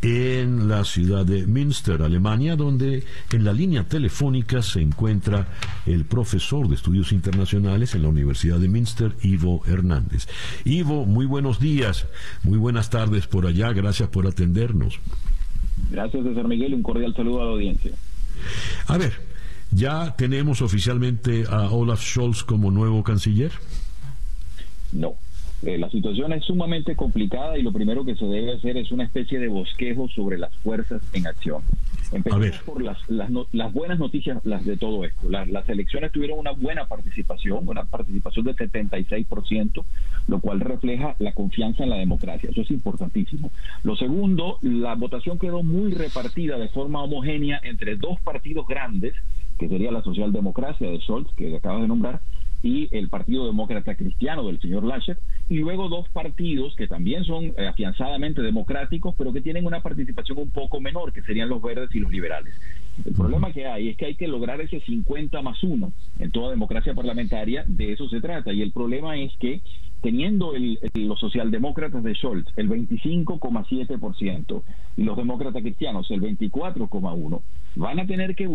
en la ciudad de Münster, Alemania, donde en la línea telefónica se encuentra el profesor de estudios internacionales en la Universidad de Münster, Ivo Hernández. Ivo, muy buenos días, muy buenas tardes por allá, gracias por atendernos. Gracias, César Miguel, un cordial saludo a la audiencia. A ver, ¿Ya tenemos oficialmente a Olaf Scholz como nuevo canciller? No. Eh, la situación es sumamente complicada y lo primero que se debe hacer es una especie de bosquejo sobre las fuerzas en acción. Empezamos por las, las, buenas noticias las de todo esto. las elecciones tuvieron una buena participación, una participación del 76%, lo cual refleja la confianza en la democracia. Eso es importantísimo. Lo segundo, la votación quedó muy repartida de forma homogénea entre dos partidos grandes que sería la socialdemocracia de Scholz, que acabas de nombrar, y el Partido Demócrata Cristiano del señor Laschet, y luego dos partidos que también son eh, afianzadamente democráticos, pero que tienen una participación un poco menor, que serían los verdes y los liberales. El problema que hay es que hay que lograr ese 50 más 1 en toda democracia parlamentaria, de eso se trata, y el problema es que teniendo los socialdemócratas de Scholz el 25,7% y los demócratas cristianos el 24,1%, van a tener que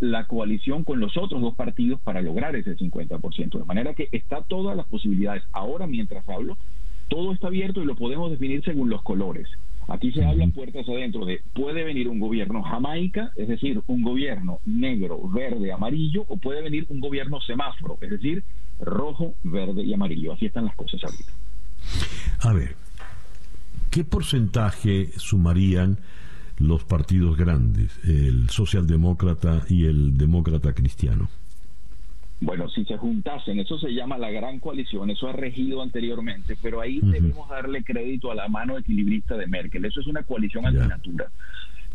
la coalición con los otros dos partidos para lograr ese 50%. De manera que está todas las posibilidades. Ahora, mientras hablo, todo está abierto y lo podemos definir según los colores. Aquí se habla puertas adentro de puede venir un gobierno jamaica, es decir, un gobierno negro, verde, amarillo, o puede venir un gobierno semáforo, es decir, rojo, verde y amarillo. Así están las cosas ahorita. A ver, ¿qué porcentaje sumarían los partidos grandes, el socialdemócrata y el demócrata cristiano? Bueno, si se juntasen, eso se llama la gran coalición, eso ha regido anteriormente, pero ahí debemos darle crédito a la mano equilibrista de Merkel. Eso es una coalición antinatura.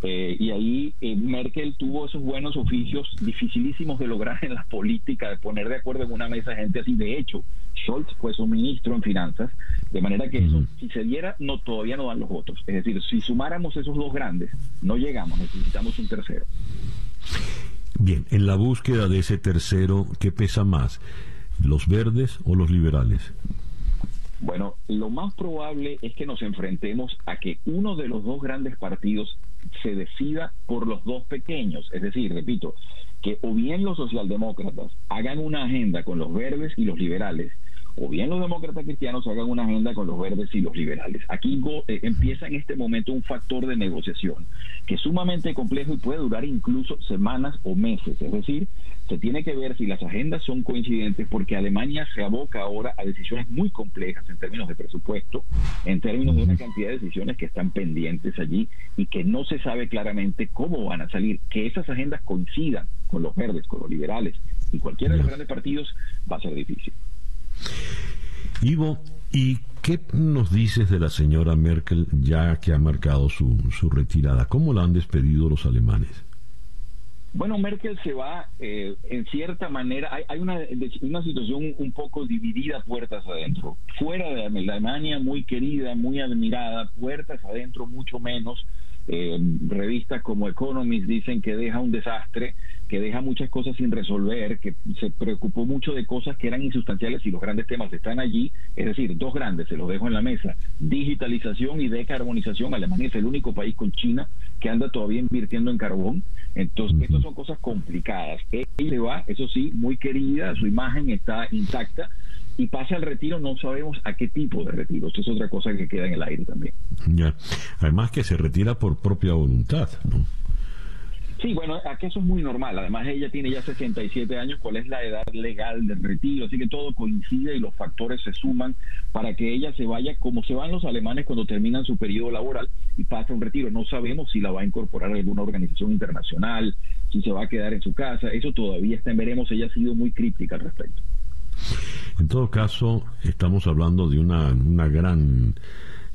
Eh, y ahí eh, Merkel tuvo esos buenos oficios dificilísimos de lograr en la política, de poner de acuerdo en una mesa gente así. De hecho, Scholz fue su ministro en finanzas, de manera que eso, si se diera, no todavía no dan los votos. Es decir, si sumáramos esos dos grandes, no llegamos, necesitamos un tercero. Bien, en la búsqueda de ese tercero, ¿qué pesa más? ¿Los verdes o los liberales? Bueno, lo más probable es que nos enfrentemos a que uno de los dos grandes partidos se decida por los dos pequeños. Es decir, repito, que o bien los socialdemócratas hagan una agenda con los verdes y los liberales, o bien los demócratas cristianos hagan una agenda con los verdes y los liberales. Aquí eh, empieza en este momento un factor de negociación que es sumamente complejo y puede durar incluso semanas o meses. Es decir, Se tiene que ver si las agendas son coincidentes porque Alemania se aboca ahora a decisiones muy complejas en términos de presupuesto, en términos de una cantidad de decisiones que están pendientes allí y que no se sabe claramente cómo van a salir. Que esas agendas coincidan con los verdes, con los liberales y cualquiera de los grandes partidos va a ser difícil. Ivo, ¿y qué nos dices de la señora Merkel ya que ha marcado su, su retirada? ¿Cómo la han despedido los alemanes? Bueno, Merkel se va eh, en cierta manera, hay, hay una, una, situación un poco dividida puertas adentro. Fuera de Alemania, muy querida, muy admirada, puertas adentro mucho menos. Eh, revistas como Economist dicen que deja un desastre, que deja muchas cosas sin resolver, que se preocupó mucho de cosas que eran insustanciales y los grandes temas están allí. Es decir, dos grandes, se los dejo en la mesa. Digitalización y decarbonización. Alemania es el único país con China que anda todavía invirtiendo en carbón. Entonces, estas son cosas complicadas. Ella va, eso sí, muy querida, su imagen está intacta, y pasa al retiro, no sabemos a qué tipo de retiro. Esto es otra cosa que queda en el aire también. Ya. Además que se retira por propia voluntad, ¿no? Sí, bueno, aquí eso es muy normal. Además, ella tiene ya 67 años. ¿Cuál es la edad legal del retiro? Así que todo coincide y los factores se suman para que ella se vaya como se van los alemanes cuando terminan su periodo laboral y pasa un retiro. No sabemos si la va a incorporar alguna organización internacional, si se va a quedar en su casa. Eso todavía está en veremos. Ella ha sido muy críptica al respecto. En todo caso, estamos hablando de una, una gran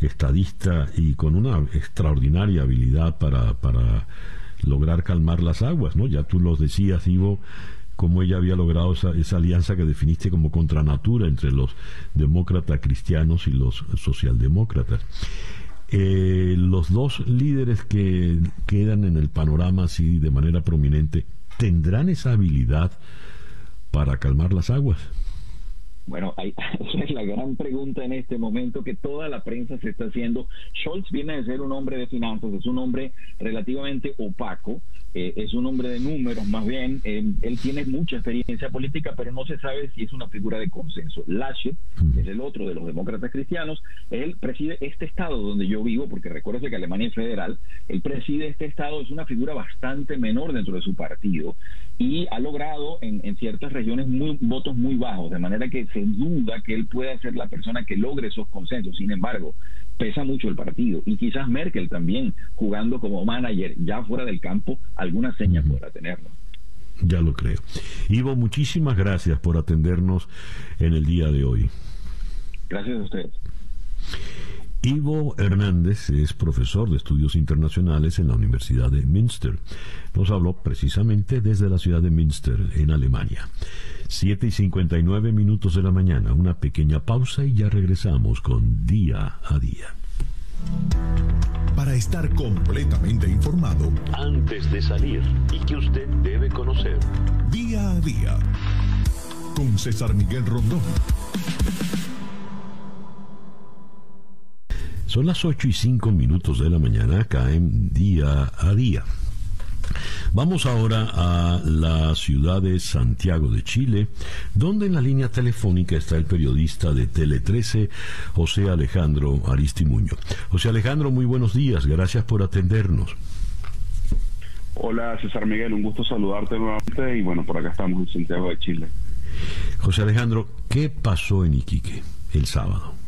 estadista y con una extraordinaria habilidad para, para lograr calmar las aguas, ¿no? Ya tú los decías, Ivo, cómo ella había logrado esa, esa alianza que definiste como contranatura entre los demócratas cristianos y los socialdemócratas. Eh, los dos líderes que quedan en el panorama así de manera prominente, ¿tendrán esa habilidad para calmar las aguas? Bueno, esa es la gran pregunta en este momento que toda la prensa se está haciendo. Scholz viene de ser un hombre de finanzas, es un hombre relativamente opaco, eh, es un hombre de números más bien. él tiene mucha experiencia política, pero no se sabe si es una figura de consenso. Laschet, es el otro de los demócratas cristianos, él preside este estado donde yo vivo, porque recuérdese que Alemania es federal, él preside este estado, es una figura bastante menor dentro de su partido y ha logrado en, en ciertas regiones muy, votos muy bajos, de manera que se duda que él pueda ser la persona que logre esos consensos. Sin embargo, pesa mucho el partido y quizás Merkel también jugando como manager ya fuera del campo, alguna seña podrá tenerlo. Ya lo creo. Ivo, muchísimas gracias por atendernos en el día de hoy. Gracias a ustedes. Ivo Hernández es profesor de estudios internacionales en la Universidad de Münster. Nos habló precisamente desde la ciudad de Münster, en Alemania. 7 y 59 minutos de la mañana, una pequeña pausa y ya regresamos con Día a Día. Para estar completamente informado, antes de salir y que usted debe conocer. Día a Día, con César Miguel Rondón. Son las 8 y 5 minutos de la mañana acá en día a día. Vamos ahora a la ciudad de Santiago de Chile, donde en la línea telefónica está el periodista de Tele 13, José Alejandro Aristimuño. José Alejandro, muy buenos días, gracias por atendernos. Hola César Miguel, un gusto saludarte nuevamente y bueno, por acá estamos en Santiago de Chile. José Alejandro, ¿qué pasó en Iquique el sábado?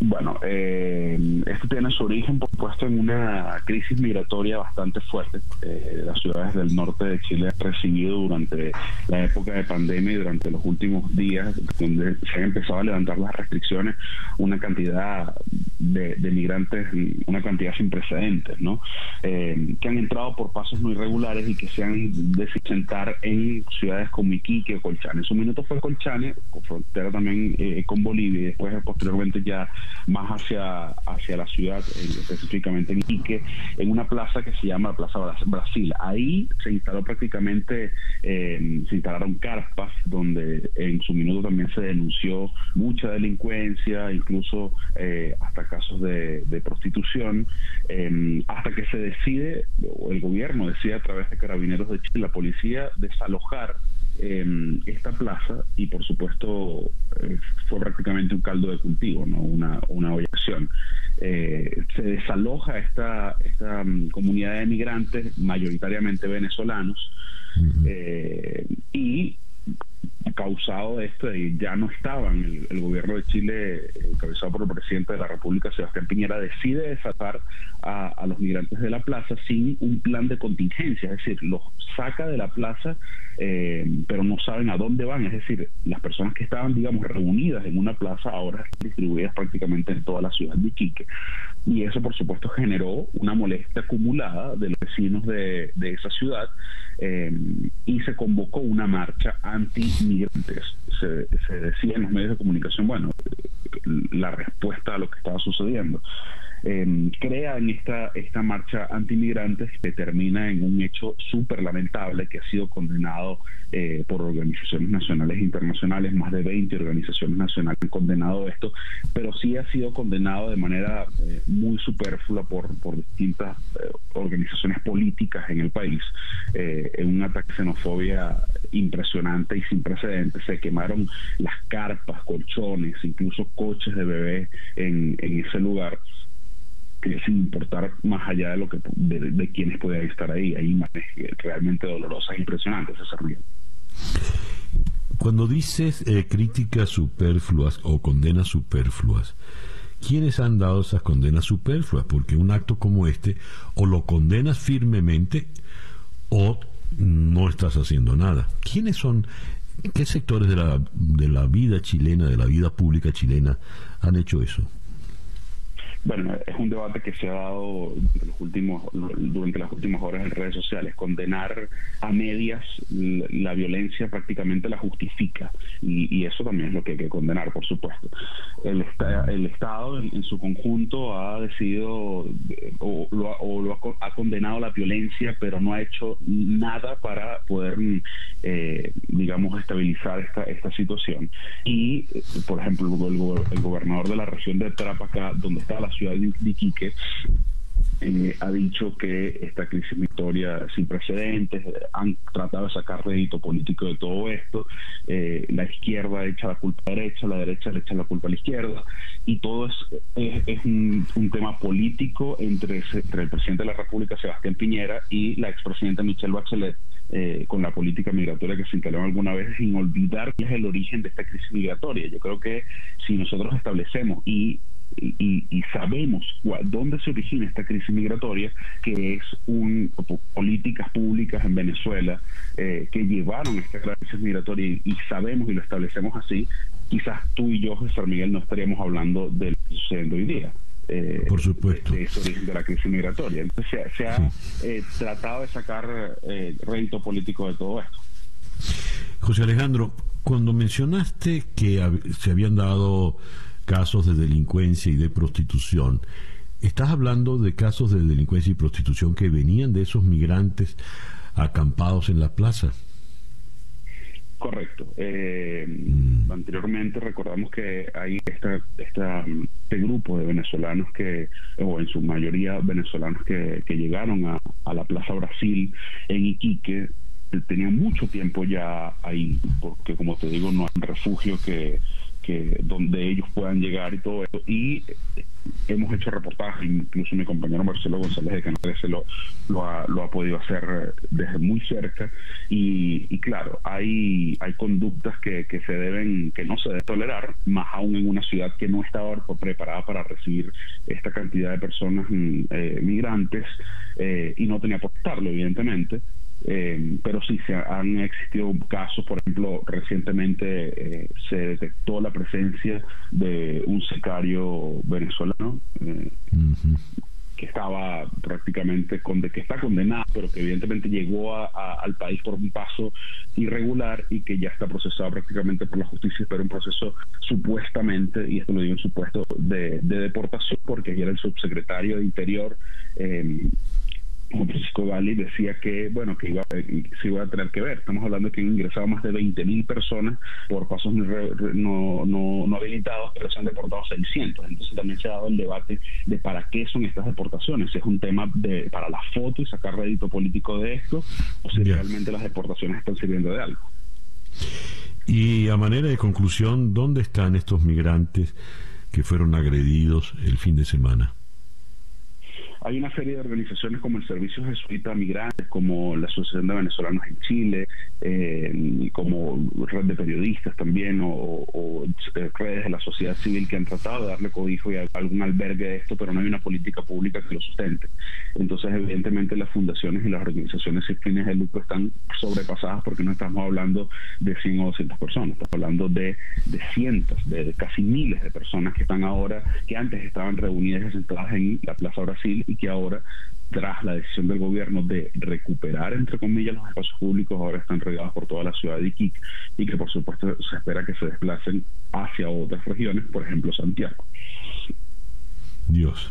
Bueno, eh, esto tiene su origen, por supuesto, en una crisis migratoria bastante fuerte. Eh, las ciudades del norte de Chile han recibido durante la época de pandemia y durante los últimos días, donde se han empezado a levantar las restricciones, una cantidad de, migrantes, una cantidad sin precedentes, ¿no? Eh, que han entrado por pasos muy regulares y que se han decidido en ciudades como Iquique o Colchane. En su minuto fue Colchane, frontera también eh, con Bolivia, y después posteriormente ya más hacia, hacia la ciudad, específicamente en Iquique, en una plaza que se llama Plaza Brasil. Ahí se instaló prácticamente, eh, se instalaron carpas donde en su minuto también se denunció mucha delincuencia, incluso eh, hasta casos de, prostitución, eh, hasta que se decide, o el gobierno decide a través de carabineros de Chile, la policía, desalojar em, esta plaza y por supuesto eh, fue prácticamente un caldo de cultivo, ¿no? una, una objeción. Eh, se desaloja esta, esta mm, comunidad de migrantes, mayoritariamente venezolanos, y causado esto y ya no estaban. El, gobierno de Chile, eh, encabezado por el presidente de la República, Sebastián Piñera, decide desatar a, a, los migrantes de la plaza sin un plan de contingencia, es decir, los saca de la plaza, eh, pero no saben a dónde van. Es decir, las personas que estaban, digamos, reunidas en una plaza ahora están distribuidas prácticamente en toda la ciudad de Iquique. Y eso, por supuesto, generó una molestia acumulada de los vecinos de, de esa ciudad eh, y se convocó una marcha anti-migrantes. Se, se decía en los medios de comunicación, bueno, la respuesta a lo que estaba sucediendo eh, crean esta, esta marcha antimigrantes que termina en un hecho súper lamentable que ha sido condenado eh, por organizaciones nacionales e internacionales, más de 20 organizaciones nacionales han condenado esto, pero sí ha sido condenado de manera eh, muy superflua por, por distintas eh, organizaciones políticas en el país, eh, en un ataque xenofobia impresionante y sin precedentes. Se quemaron las carpas, colchones, incluso coches de bebé en, en ese lugar que sin importar más allá de lo que de, de quienes puedan estar ahí hay imágenes realmente dolorosas e impresionantes ese río cuando dices eh, críticas superfluas o condenas superfluas ¿quiénes han dado esas condenas superfluas? porque un acto como este o lo condenas firmemente o no estás haciendo nada ¿quiénes son ¿Qué sectores de la, de la vida chilena, de la vida pública chilena han hecho eso? Bueno, es un debate que se ha dado los últimos, durante las últimas horas en redes sociales. Condenar a medias la violencia prácticamente la justifica y, eso también es lo que hay que condenar, por supuesto. El, el Estado en, su conjunto ha decidido o, lo, o lo ha, ha, condenado la violencia, pero no ha hecho nada para poder, eh, digamos, estabilizar esta, esta situación. Y, por ejemplo, el, gobernador de la región de Tarapacá, donde está la ciudad de Iquique, eh, ha dicho que esta crisis migratoria sin precedentes, han tratado de sacar rédito político de todo esto, eh, la izquierda echa la culpa a la derecha, la derecha le echa la culpa a la izquierda, y todo es, un, tema político entre, el presidente de la República, Sebastián Piñera, y la expresidenta Michelle Bachelet, eh, con la política migratoria que se instaló alguna vez, sin olvidar cuál es el origen de esta crisis migratoria. Yo creo que si nosotros establecemos y y, y, sabemos dónde se origina esta crisis migratoria, que es un, políticas públicas en Venezuela eh, que llevaron esta crisis migratoria y, y, sabemos y lo establecemos así, quizás tú y yo, César Miguel, no estaríamos hablando del sucediendo hoy día. Eh, Por supuesto. De, de, de la crisis migratoria. Entonces se, se ha sí. eh, tratado de sacar eh, rédito político de todo esto. José Alejandro, cuando mencionaste que se habían dado casos de delincuencia y de prostitución. Estás hablando de casos de delincuencia y prostitución que venían de esos migrantes acampados en la plaza. Correcto. Eh, mm. Anteriormente recordamos que hay esta, esta, este grupo de venezolanos que, o en su mayoría venezolanos que, que llegaron a, a, la Plaza Brasil en Iquique, tenían mucho tiempo ya ahí, porque como te digo, no hay refugio que que donde ellos puedan llegar y todo eso. Y hemos hecho reportajes, incluso mi compañero Marcelo González de Canal 13 lo, lo, ha, lo ha podido hacer desde muy cerca. Y, y claro, hay, hay conductas que, que, se deben, que no se deben tolerar, más aún en una ciudad que no estaba preparada para recibir esta cantidad de personas eh, migrantes eh, y no tenía por estarlo, evidentemente. Eh, pero sí se han existido casos, por ejemplo, recientemente eh, se detectó la presencia de un sicario venezolano eh, uh -huh. que estaba prácticamente con que está condenado, pero que evidentemente llegó a, a, al país por un paso irregular y que ya está procesado prácticamente por la justicia, pero un proceso supuestamente, y esto lo digo en supuesto, de, de deportación, porque era el subsecretario de Interior. Eh, Juan Francisco Gali decía que, bueno, que iba, se iba a tener que ver. Estamos hablando de que han ingresado más de 20 mil personas por pasos no, no, no, habilitados, pero se han deportado 600. Entonces también se ha dado el debate de para qué son estas deportaciones. Si es un tema de para la foto y sacar rédito político de esto, o si realmente las deportaciones están sirviendo de algo. Y a manera de conclusión, ¿dónde están estos migrantes que fueron agredidos el fin de semana? Hay una serie de organizaciones como el Servicio Jesuita Migrantes, como la Asociación de Venezolanos en Chile, eh, como red de periodistas también, o, eh, redes de la sociedad civil que han tratado de darle cobijo y algún albergue de esto, pero no hay una política pública que lo sustente. Entonces, evidentemente, las fundaciones y las organizaciones sin fines de lucro están sobrepasadas porque no estamos hablando de 100 o 200 personas, estamos hablando de, de cientos, de, casi miles de personas que están ahora, que antes estaban reunidas y sentadas en la Plaza Brasil y que ahora, tras la decisión del gobierno de recuperar, entre comillas, los espacios públicos, ahora están regados por toda la ciudad de Iquique y que por supuesto se espera que se desplacen hacia otras regiones, por ejemplo Santiago. Dios.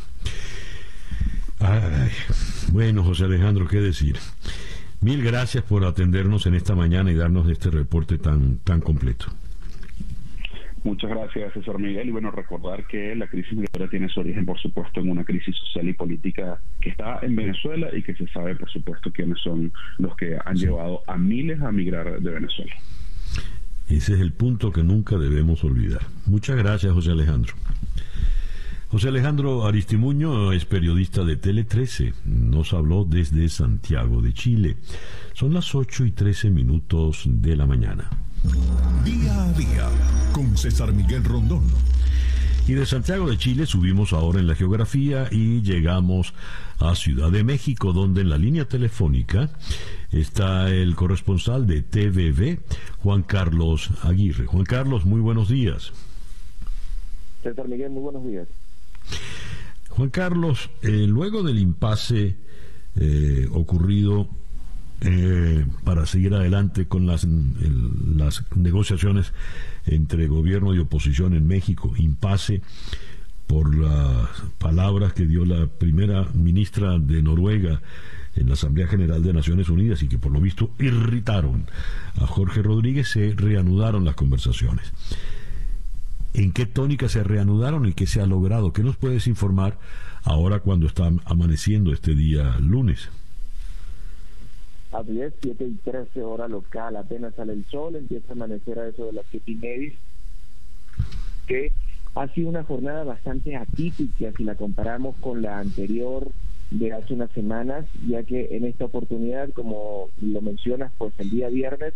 Bueno, José Alejandro, ¿qué decir? Mil gracias por atendernos en esta mañana y darnos este reporte tan, tan completo. Muchas gracias, César Miguel. Y bueno, recordar que la crisis migratoria tiene su origen, por supuesto, en una crisis social y política que está en Venezuela y que se sabe, por supuesto, quiénes son los que han llevado a miles a migrar de Venezuela. Ese es el punto que nunca debemos olvidar. Muchas gracias, José Alejandro. José Alejandro Aristimuño es periodista de Tele 13. Nos habló desde Santiago de Chile. Son las 8 y 13 minutos de la mañana. Día a día con César Miguel Rondón. Y de Santiago de Chile subimos ahora en la geografía y llegamos a Ciudad de México, donde en la línea telefónica está el corresponsal de TVV, Juan Carlos Aguirre. Juan Carlos, muy buenos días. César Miguel, muy buenos días. Juan Carlos, eh, luego del impasse eh, ocurrido eh, para seguir adelante con las, las negociaciones entre gobierno y oposición en México, impasse por las palabras que dio la primera ministra de Noruega en la Asamblea General de Naciones Unidas y que por lo visto irritaron a Jorge Rodríguez, se reanudaron las conversaciones. ¿En qué tónica se reanudaron y qué se ha logrado? ¿Qué nos puedes informar ahora cuando está amaneciendo este día lunes? A 10, 7 y 13 horas local, apenas sale el sol, empieza a amanecer a eso de las 7 y media, que ha sido una jornada bastante atípica si la comparamos con la anterior de hace unas semanas, ya que en esta oportunidad, como lo mencionas, pues el día viernes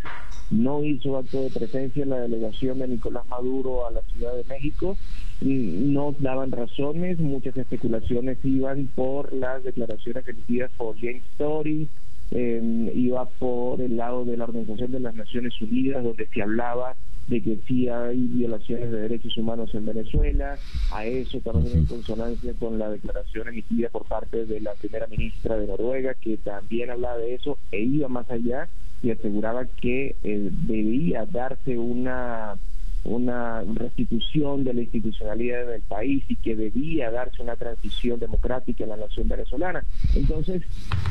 no hizo acto de presencia en la delegación de Nicolás Maduro a la Ciudad de México, no daban razones, muchas especulaciones iban por las declaraciones emitidas por James Story, eh, iba por el lado de la Organización de las Naciones Unidas, donde se hablaba de que sí hay violaciones de derechos humanos en Venezuela, a eso también en consonancia con la declaración emitida por parte de la primera ministra de Noruega, que también hablaba de eso e iba más allá y aseguraba que eh, debía darse una una restitución de la institucionalidad del país y que debía darse una transición democrática en la nación venezolana. Entonces,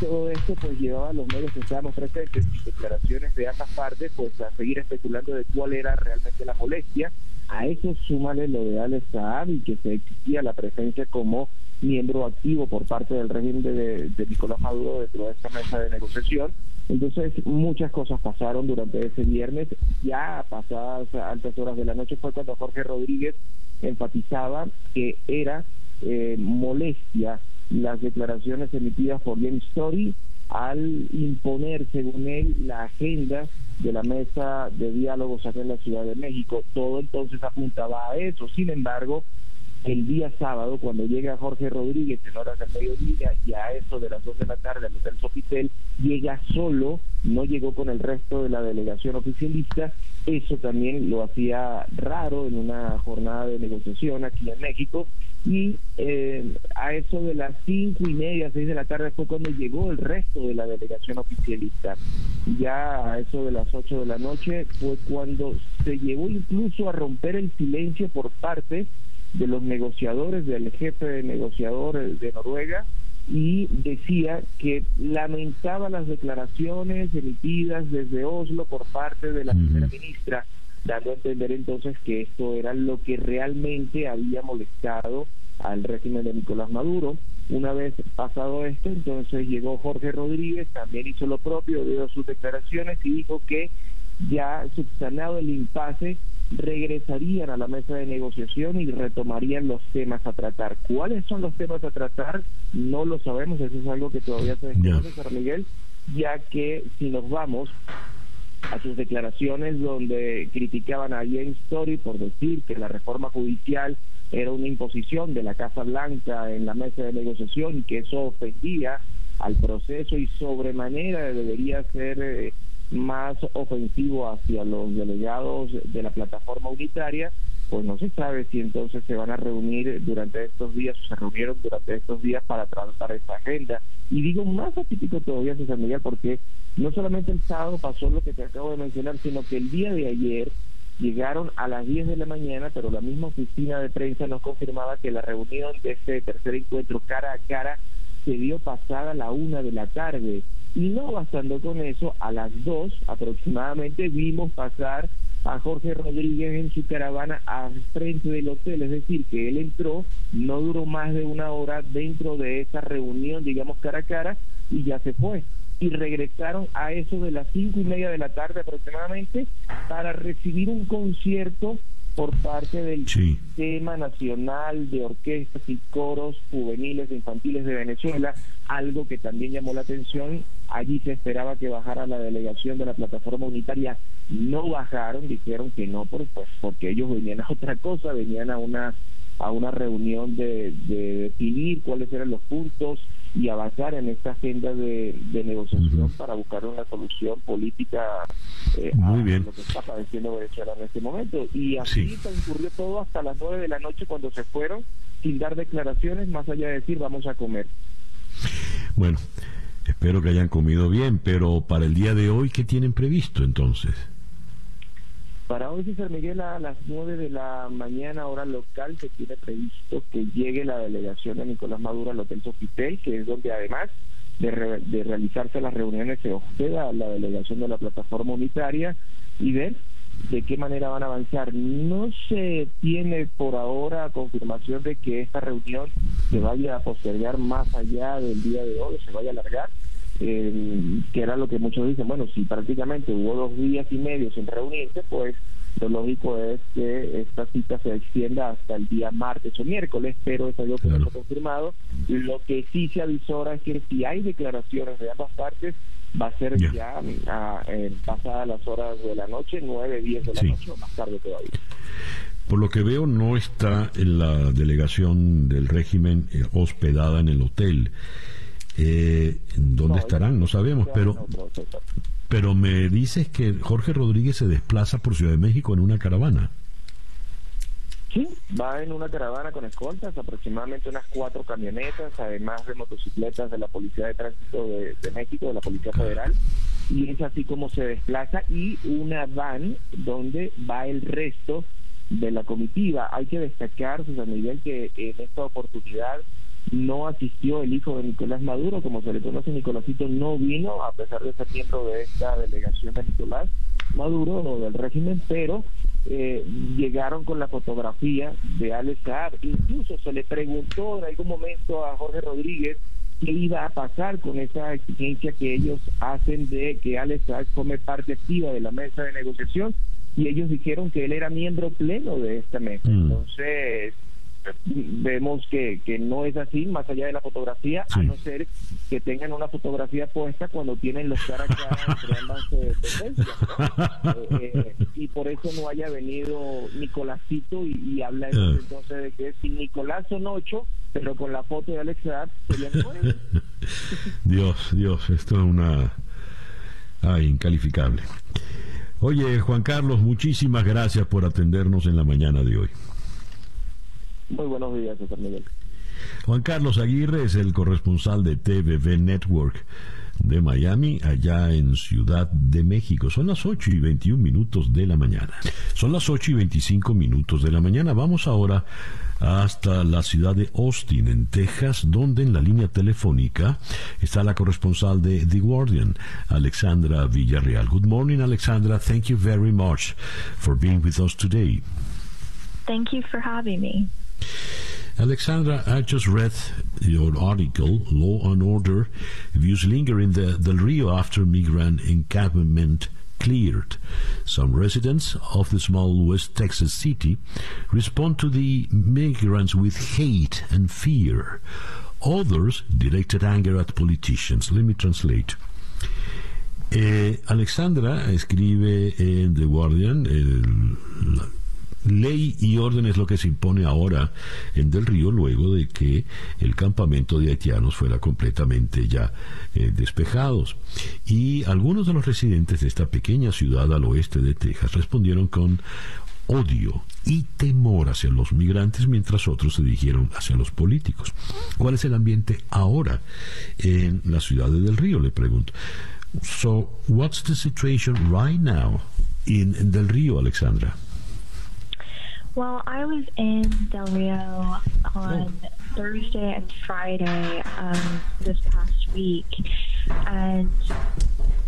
todo esto pues llevaba a los medios que estábamos presentes y declaraciones de ambas partes pues a seguir especulando de cuál era realmente la molestia. A eso súmale lo de Alex Saab y que se existía la presencia como miembro activo por parte del régimen de, de Nicolás Maduro dentro de esta mesa de negociación entonces muchas cosas pasaron durante ese viernes. Ya pasadas altas horas de la noche fue cuando Jorge Rodríguez enfatizaba que era eh, molestia las declaraciones emitidas por James Story al imponer, según él, la agenda de la mesa de diálogos acá en la Ciudad de México. Todo entonces apuntaba a eso. Sin embargo, el día sábado, cuando llega Jorge Rodríguez en horas del mediodía y a eso de las dos de la tarde al Hotel Sofitel, llega solo, no llegó con el resto de la delegación oficialista. Eso también lo hacía raro en una jornada de negociación aquí en México. Y eh, a eso de las cinco y media, seis de la tarde fue cuando llegó el resto de la delegación oficialista. Ya a eso de las ocho de la noche fue cuando se llegó incluso a romper el silencio por parte de los negociadores, del jefe de negociadores de Noruega, y decía que lamentaba las declaraciones emitidas desde Oslo por parte de la primera ministra, dando a entender entonces que esto era lo que realmente había molestado al régimen de Nicolás Maduro. Una vez pasado esto, entonces llegó Jorge Rodríguez, también hizo lo propio, dio sus declaraciones y dijo que ya subsanado el impasse, regresarían a la mesa de negociación y retomarían los temas a tratar. ¿Cuáles son los temas a tratar? No lo sabemos, eso es algo que todavía se desconoce, San Miguel, ya que si nos vamos a sus declaraciones donde criticaban a James Story por decir que la reforma judicial era una imposición de la Casa Blanca en la mesa de negociación y que eso ofendía al proceso y sobremanera debería ser eh, más ofensivo hacia los delegados de la plataforma unitaria, pues no se sabe si entonces se van a reunir durante estos días o se reunieron durante estos días para tratar esta agenda. Y digo más atípico todavía, César Miguel, porque no solamente el sábado pasó lo que te acabo de mencionar, sino que el día de ayer llegaron a las 10 de la mañana, pero la misma oficina de prensa nos confirmaba que la reunión de este tercer encuentro cara a cara se dio pasada a la una de la tarde. Y no bastando con eso, a las dos aproximadamente vimos pasar a Jorge Rodríguez en su caravana al frente del hotel, es decir, que él entró, no duró más de una hora dentro de esa reunión, digamos, cara a cara, y ya se fue. Y regresaron a eso de las cinco y media de la tarde aproximadamente para recibir un concierto por parte del Sistema Nacional de Orquestas y Coros Juveniles e Infantiles de Venezuela, algo que también llamó la atención. Allí se esperaba que bajara la delegación de la plataforma unitaria, no bajaron, dijeron que no, por, pues, porque ellos venían a otra cosa, venían a una a una reunión de, de definir cuáles eran los puntos y avanzar en esta agenda de, negociación para buscar una solución política eh, Muy bien. lo que está padeciendo Venezuela en este momento. Y así transcurrió todo hasta las nueve de la noche cuando se fueron sin dar declaraciones, más allá de decir vamos a comer. Bueno, espero que hayan comido bien, pero para el día de hoy, ¿qué tienen previsto entonces? Para hoy, César Miguel, a las 9 de la mañana, hora local, se tiene previsto que llegue la delegación de Nicolás Maduro al Hotel Sofitel, que es donde además de, realizarse las reuniones se hospeda la delegación de la plataforma unitaria y ver de qué manera van a avanzar. No se tiene por ahora confirmación de que esta reunión se vaya a postergar más allá del día de hoy, se vaya a alargar eh, que era lo que muchos dicen, bueno, si prácticamente hubo dos días y medio sin reunirse, pues lo lógico es que esta cita se extienda hasta el día martes o miércoles, pero eso yo que no confirmado. Lo que sí se avisora es que si hay declaraciones de ambas partes, va a ser ya a, eh, pasadas las horas de la noche, 9, 10 de la noche o más tarde todavía. Por lo que veo, no está en la delegación del régimen eh, hospedada en el hotel. Eh, ¿Dónde estarán? No sabemos, pero, pero me dices que Jorge Rodríguez se desplaza por Ciudad de México en una caravana. Sí, va en una caravana con escoltas, aproximadamente unas cuatro camionetas, además de motocicletas de la Policía de Tránsito de, México, de la Policía Federal, y es así como se desplaza, y una van donde va el resto de la comitiva. Hay que destacar, José Miguel, que en esta oportunidad no asistió el hijo de Nicolás Maduro, como se le conoce, Nicolásito no vino, a pesar de ser miembro de esta delegación de Nicolás Maduro o del régimen, pero eh, llegaron con la fotografía de Alex Saab. Incluso se le preguntó en algún momento a Jorge Rodríguez qué iba a pasar con esa exigencia que ellos hacen de que Alex Saab forme parte activa de la mesa de negociación y ellos dijeron que él era miembro pleno de esta mesa. Mm. Entonces, vemos que, que no es así, más allá de la fotografía, a no ser que tengan una fotografía puesta cuando tienen los caras entre ambas eh, eh, eh, y por eso no haya venido Nicolásito y, habla ah. entonces de que si Nicolás son ocho, pero con la foto de Alex serían nueve. Dios, Dios, esto es una... Ay, incalificable. Oye, Juan Carlos, muchísimas gracias por atendernos en la mañana de hoy. Muy buenos días, César Miguel. Juan Carlos Aguirre es el corresponsal de TVV Network de Miami, allá en Ciudad de México. Son las 8 y 21 minutos de la mañana. Son las 8 y 25 minutos de la mañana. Vamos ahora hasta la ciudad de Austin, en Texas, donde en la línea telefónica está la corresponsal de The Guardian, Alexandra Villarreal. Good morning, Alexandra. Thank you very much for being with us today. Thank you for having me. Alexandra, I just read your article, Law and Order Views Linger in the Del Rio After Migrant Encampment cleared. Some residents of the small West Texas city respond to the migrants with hate and fear. Others directed anger at politicians. Let me translate. Eh, Alexandra escribe en The Guardian, ley y orden es lo que se impone ahora en Del Río luego de que el campamento de haitianos fuera completamente ya eh, despejados. Y algunos de los residentes de esta pequeña ciudad al oeste de Texas respondieron con odio y temor hacia los migrantes, mientras otros se dirigieron hacia los políticos. ¿Cuál es el ambiente ahora en la ciudad de Del Río? Le pregunto. So, what's the situation right now in Del Río, Alexandra? Well, I was in Del Rio on oh. Thursday and Friday um, this past week, and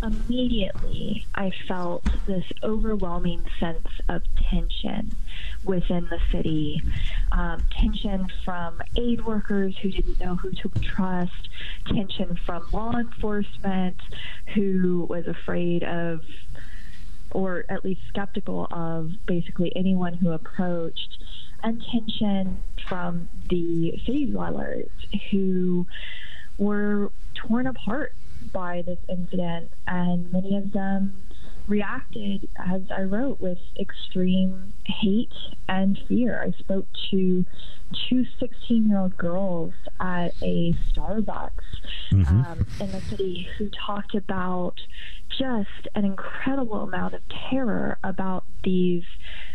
immediately I felt this overwhelming sense of tension within the city. Um, tension from aid workers who didn't know who to trust, tension from law enforcement who was afraid of or at least skeptical of basically anyone who approached, and tension from the city dwellers who were torn apart by this incident, and many of them reacted, as I wrote, with extreme hate and fear. I spoke to two 16 year old girls at a Starbucks mm-hmm. um, in the city who talked about just an incredible amount of terror about these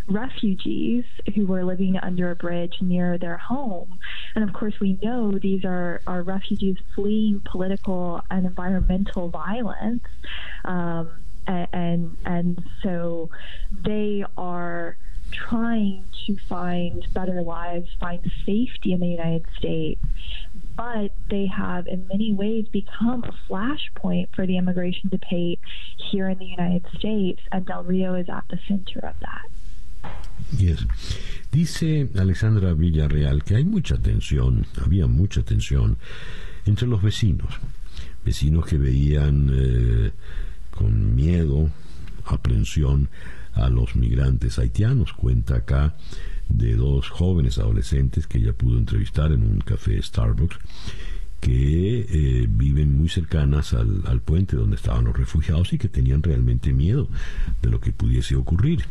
refugees who were living under a bridge near their home. And of course, we know these are, are refugees fleeing political and environmental violence. Um, and, and, and so they are trying to find better lives, find safety in the United States but they have in many ways become a flashpoint for the immigration debate here in the United States, and Del Rio is at the center of that. Yes. Dice Alexandra Villarreal que hay mucha tensión, había mucha tensión entre los vecinos, vecinos que veían eh, con miedo, aprensión a los migrantes haitianos. Cuenta acá de dos jóvenes adolescentes que ella pudo entrevistar en un café Starbucks que eh, viven muy cercanas al, al, puente donde estaban los refugiados y que tenían realmente miedo de lo que pudiese ocurrir.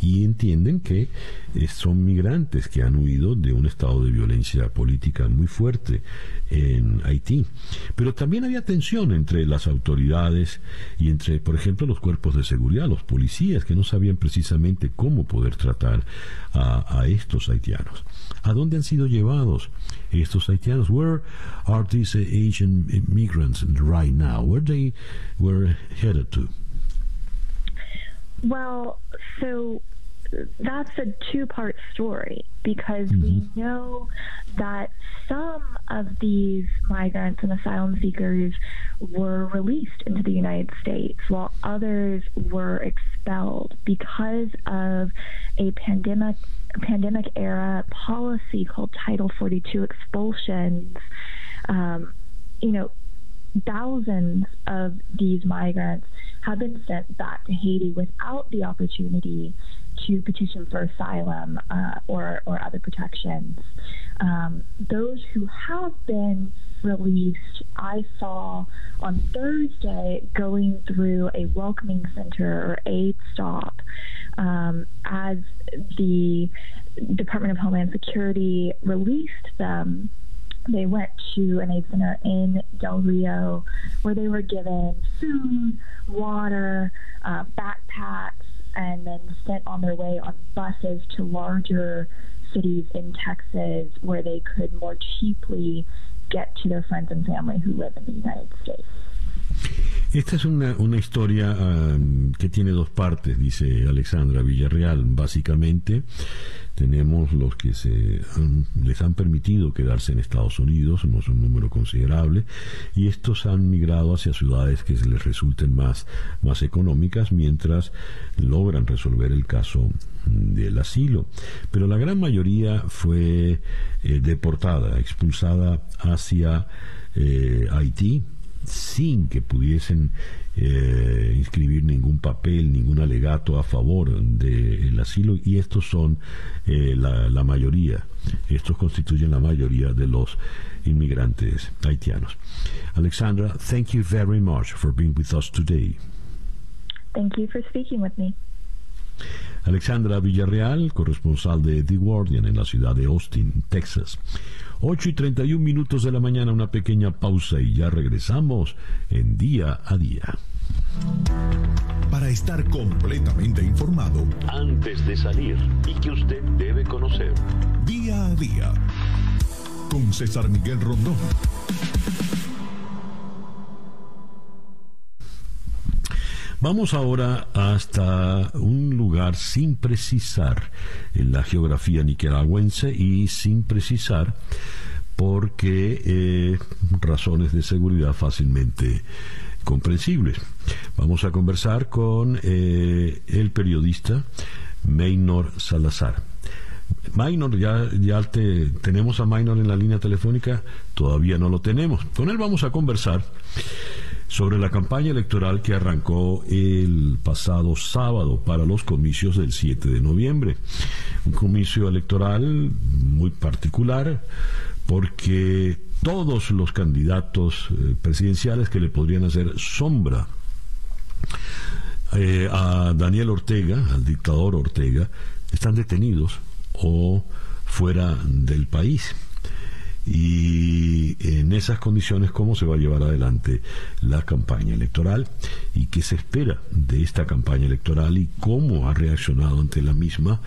Y entienden que eh, son migrantes que han huido de un estado de violencia política muy fuerte en Haití. Pero también había tensión entre las autoridades y entre, por ejemplo, los cuerpos de seguridad, los policías, que no sabían precisamente cómo poder tratar a, a estos haitianos. ¿A dónde han sido llevados estos haitianos? Where are these Asian migrants right now? Where they were headed to? Well, so that's a two part story because mm-hmm. we know that some of these migrants and asylum seekers were released into the United States while others were expelled because of a pandemic pandemic era policy called Title 42 expulsions. Um, you know, thousands of these migrants have been sent back to Haiti without the opportunity to petition for asylum uh, or, or other protections. Um, those who have been released, I saw on Thursday going through a welcoming center or aid stop um, as the Department of Homeland Security released them they went to an aid center in Del Rio where they were given food, water, uh, backpacks, and then sent on their way on buses to larger cities in Texas where they could more cheaply get to their friends and family who live in the United States. Esta es una, una historia um, que tiene dos partes, dice Alexandra Villarreal. Básicamente, tenemos los que se les han permitido quedarse en Estados Unidos, no es un número considerable, y estos han migrado hacia ciudades que les resulten más, más económicas mientras logran resolver el caso del asilo. Pero la gran mayoría fue eh, deportada, expulsada hacia eh, Haití sin que pudiesen eh, inscribir ningún papel, ningún alegato a favor del asilo y estos son eh, la, la mayoría, estos constituyen la mayoría de los inmigrantes haitianos. Alexandra, thank you very much for being with us today. Thank you for speaking with me. Alexandra Villarreal, corresponsal de The Guardian en la ciudad de Austin, Texas. 8 y 31 minutos de la mañana, una pequeña pausa y ya regresamos en día a día. Para estar completamente informado, Antes de salir y que usted debe conocer. día a día, con César Miguel Rondón. Vamos ahora hasta un lugar sin precisar en la geografía nicaragüense y sin precisar porque eh, razones de seguridad fácilmente comprensibles. Vamos a conversar con eh, el periodista Maynor Salazar. Maynor, ya, ya te, tenemos a Maynor en la línea telefónica, todavía no lo tenemos. Con él vamos a conversar sobre la campaña electoral que arrancó el pasado sábado para los comicios del 7 de noviembre. Un comicio electoral muy particular porque todos los candidatos eh, presidenciales que le podrían hacer sombra eh, a Daniel Ortega, al dictador Ortega, están detenidos o fuera del país. Y en esas condiciones, ¿cómo se va a llevar adelante la campaña electoral? ¿Y qué se espera de esta campaña electoral? ¿Y cómo ha reaccionado ante la misma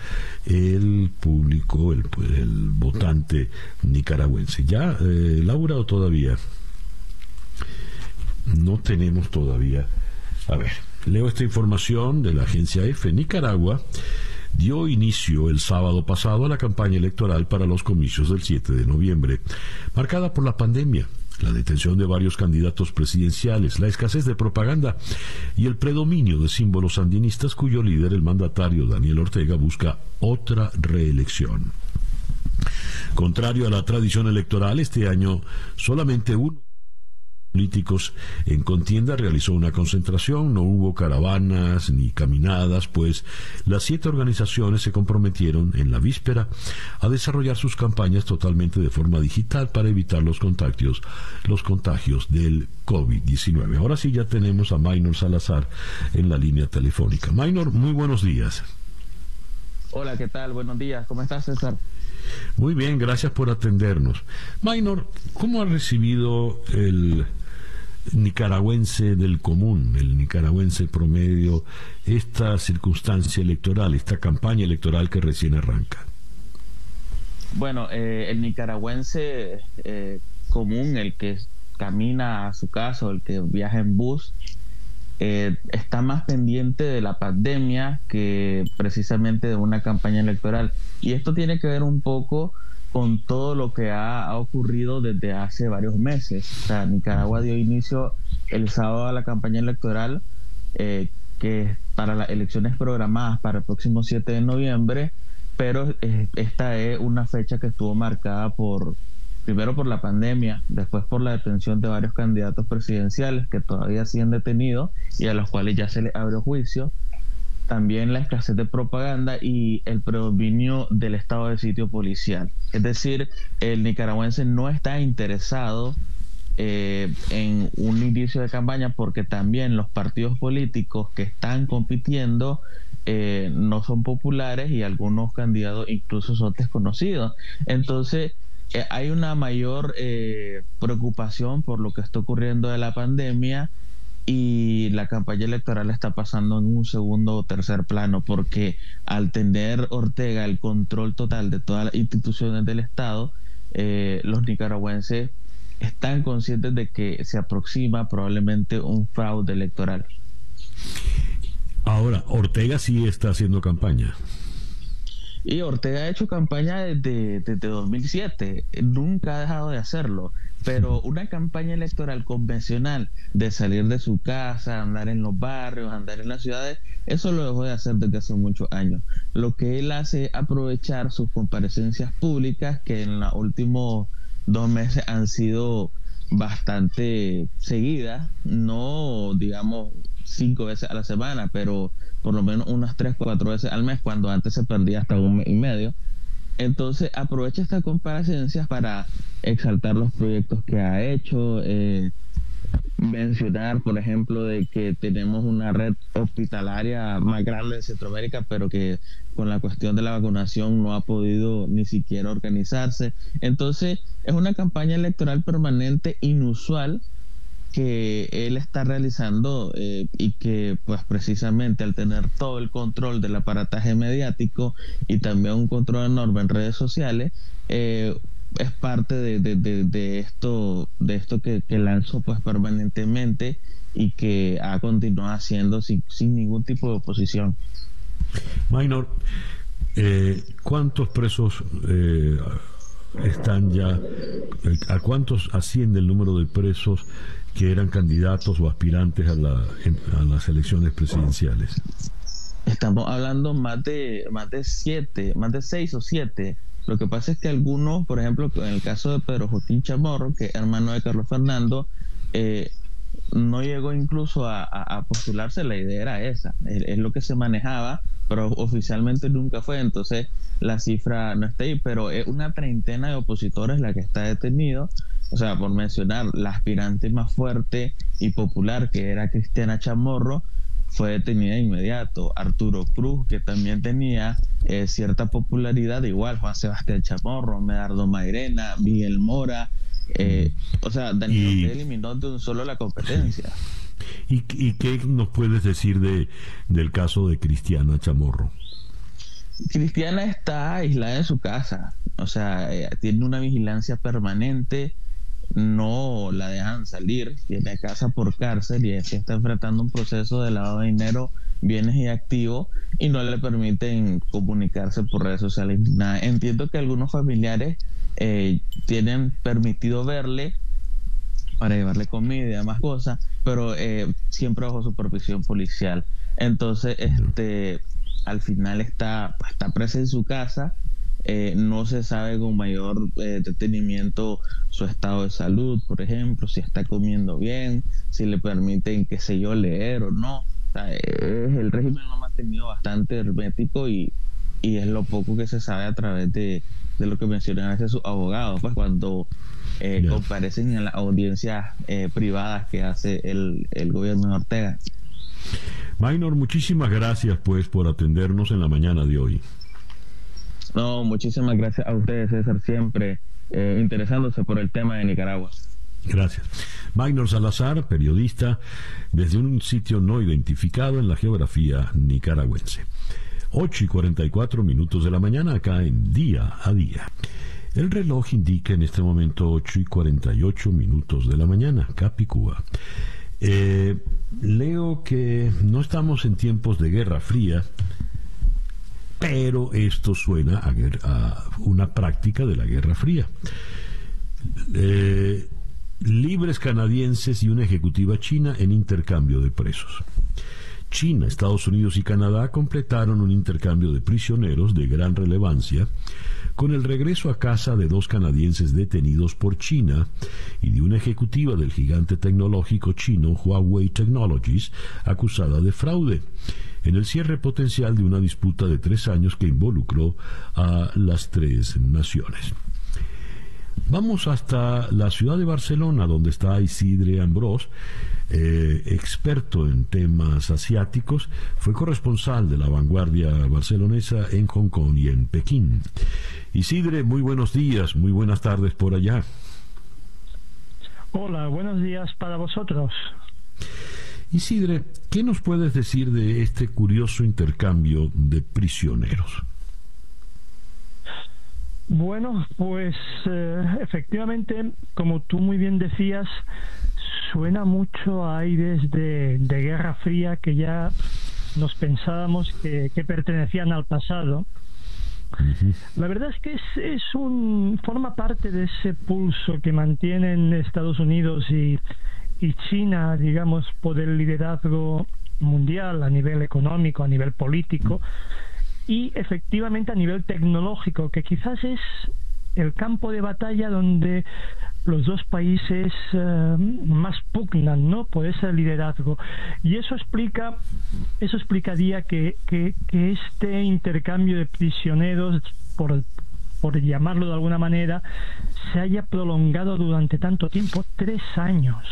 el público, el, el votante nicaragüense? ¿Ya, eh, Laura, o todavía? No tenemos todavía. A ver, leo esta información de la agencia EFE. Nicaragua dio inicio el sábado pasado a la campaña electoral para los comicios del 7 de noviembre, marcada por la pandemia, la detención de varios candidatos presidenciales, la escasez de propaganda y el predominio de símbolos sandinistas cuyo líder, el mandatario Daniel Ortega, busca otra reelección. Contrario a la tradición electoral, este año solamente uno políticos en contienda realizó una concentración, no hubo caravanas ni caminadas, pues las siete organizaciones se comprometieron en la víspera a desarrollar sus campañas totalmente de forma digital para evitar los contagios, los contagios del COVID-19. Ahora sí ya tenemos a Maynor Salazar en la línea telefónica. Maynor, muy buenos días. Hola, ¿qué tal? Buenos días. ¿Cómo estás, César? Muy bien, gracias por atendernos. Maynor, ¿cómo ha recibido el nicaragüense del común, el nicaragüense promedio, esta circunstancia electoral, esta campaña electoral que recién arranca? Bueno, eh, el nicaragüense eh, común, el que camina a su casa el que viaja en bus, eh, está más pendiente de la pandemia que precisamente de una campaña electoral. Y esto tiene que ver un poco con todo lo que ha, ocurrido desde hace varios meses. O sea, Nicaragua dio inicio el sábado a la campaña electoral, eh, que para las elecciones programadas para el próximo 7 de noviembre, pero esta es una fecha que estuvo marcada por, primero por la pandemia, después por la detención de varios candidatos presidenciales que todavía siguen detenidos y a los cuales ya se les abrió juicio, también la escasez de propaganda y el predominio del estado de sitio policial. Es decir, el nicaragüense no está interesado eh, en un inicio de campaña porque también los partidos políticos que están compitiendo eh, no son populares y algunos candidatos incluso son desconocidos. Entonces, eh, hay una mayor eh, preocupación por lo que está ocurriendo de la pandemia y la campaña electoral está pasando en un segundo o tercer plano porque al tener Ortega el control total de todas las instituciones del Estado, eh, los nicaragüenses están conscientes de que se aproxima probablemente un fraude electoral. Ahora, Ortega sí está haciendo campaña. Y Ortega ha hecho campaña desde, desde 2007, nunca ha dejado de hacerlo, pero una campaña electoral convencional de salir de su casa, andar en los barrios, andar en las ciudades, eso lo dejó de hacer desde hace muchos años. Lo que él hace es aprovechar sus comparecencias públicas que en los últimos dos meses han sido bastante seguida, no digamos cinco veces a la semana, pero por lo menos unas tres, cuatro veces al mes, cuando antes se perdía hasta un mes y medio. Entonces aprovecha estas comparecencias para exaltar los proyectos que ha hecho, eh, mencionar, por ejemplo, de que tenemos una red hospitalaria más grande en Centroamérica, pero que con la cuestión de la vacunación no ha podido ni siquiera organizarse. Entonces, es una campaña electoral permanente inusual que él está realizando eh, y que pues precisamente al tener todo el control del aparataje mediático y también un control enorme en redes sociales, eh, es parte de, esto de esto que, lanzó pues permanentemente y que ha continuado haciendo sin, ningún tipo de oposición. Minor, eh, ¿cuántos presos eh, están ya? ¿A cuántos asciende el número de presos que eran candidatos o aspirantes a, la, a las elecciones presidenciales? Estamos hablando más de más de siete, más de seis o siete. Lo que pasa es que algunos, por ejemplo, en el caso de Pedro Joaquín Chamorro, que es hermano de Carlos Fernando, eh, no llegó incluso a, postularse, la idea era esa, es, lo que se manejaba, pero oficialmente nunca fue, entonces la cifra no está ahí, pero es una treintena de opositores la que está detenido, o sea, por mencionar, la aspirante más fuerte y popular que era Cristiana Chamorro, fue detenida de inmediato. Arturo Cruz, que también tenía eh, cierta popularidad, igual Juan Sebastián Chamorro, Medardo Mairena, Miguel Mora, eh, o sea, Daniel eliminó de un solo la competencia. ¿Y, qué nos puedes decir de, del caso de Cristiana Chamorro? Cristiana está aislada en su casa, o sea, eh, tiene una vigilancia permanente no la dejan salir, tiene casa por cárcel y se está enfrentando un proceso de lavado de dinero, bienes y activos y no le permiten comunicarse por redes sociales nada. Entiendo que algunos familiares eh, tienen permitido verle para llevarle comida y demás cosas, pero eh, siempre bajo supervisión policial. Entonces, este, al final está, está presa en su casa eh, no se sabe con mayor eh, detenimiento su estado de salud, por ejemplo, si está comiendo bien, si le permiten, qué sé yo, leer o no. el régimen lo ha mantenido bastante hermético y, es lo poco que se sabe a través de, lo que mencionan a sus abogados, pues cuando eh, comparecen en las audiencias privadas que hace el, el gobierno de Ortega. Minor, muchísimas gracias pues por atendernos en la mañana de hoy. No, muchísimas gracias a ustedes, César, siempre eh, interesándose por el tema de Nicaragua. Gracias. Magnor Salazar, periodista desde un sitio no identificado en la geografía nicaragüense. 8 y 44 minutos de la mañana acá en Día a Día. El reloj indica en este momento 8 y 48 minutos de la mañana, Capicúa. Eh, leo que no estamos en tiempos de guerra fría, pero esto suena a, una práctica de la Guerra Fría. Eh, libres canadienses y una ejecutiva china en intercambio de presos. China, Estados Unidos y Canadá completaron un intercambio de prisioneros de gran relevancia con el regreso a casa de dos canadienses detenidos por China y de una ejecutiva del gigante tecnológico chino Huawei Technologies acusada de fraude en el cierre potencial de una disputa de tres años que involucró a las tres naciones. Vamos hasta la ciudad de Barcelona, donde está Isidre Ambrós, eh, experto en temas asiáticos, fue corresponsal de la vanguardia barcelonesa en Hong Kong y en Pekín. Isidre, muy buenos días, muy buenas tardes por allá. Hola, buenos días para vosotros. Isidre, ¿qué nos puedes decir de este curioso intercambio de prisioneros? Bueno, pues eh, efectivamente, como tú muy bien decías, suena mucho a aires de, Guerra Fría que ya nos pensábamos que, pertenecían al pasado. La verdad es que es, es, un forma parte de ese pulso que mantienen Estados Unidos y, y China, digamos, por el liderazgo mundial a nivel económico, a nivel político y efectivamente a nivel tecnológico, que quizás es el campo de batalla donde los dos países eh, más pugnan ¿no? por ese liderazgo. Y eso explica, eso explicaría que, que, este intercambio de prisioneros, por, por llamarlo de alguna manera, se haya prolongado durante tanto tiempo, tres años.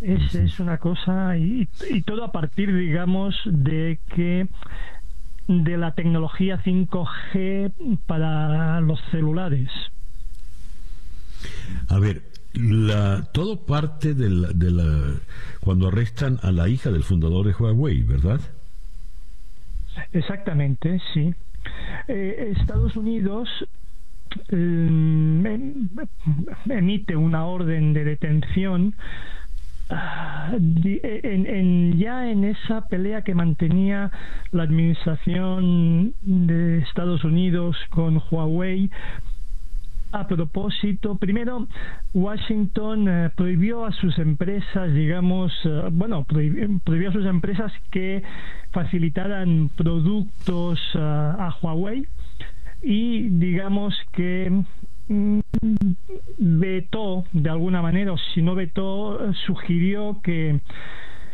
Es, es una cosa, y, y todo a partir, digamos, de que de la tecnología 5G para los celulares. A ver, la, todo parte de la, de la, cuando arrestan a la hija del fundador de Huawei, ¿verdad? Exactamente, sí. Eh, Estados Unidos mm, em, emite una orden de detención ah, en, ya en esa pelea que mantenía la administración de Estados Unidos con Huawei a propósito, primero, Washington eh, prohibió a sus empresas, digamos, eh, bueno, prohibió, a sus empresas que facilitaran productos eh, a Huawei y digamos que mm, vetó de alguna manera, o si no vetó, sugirió que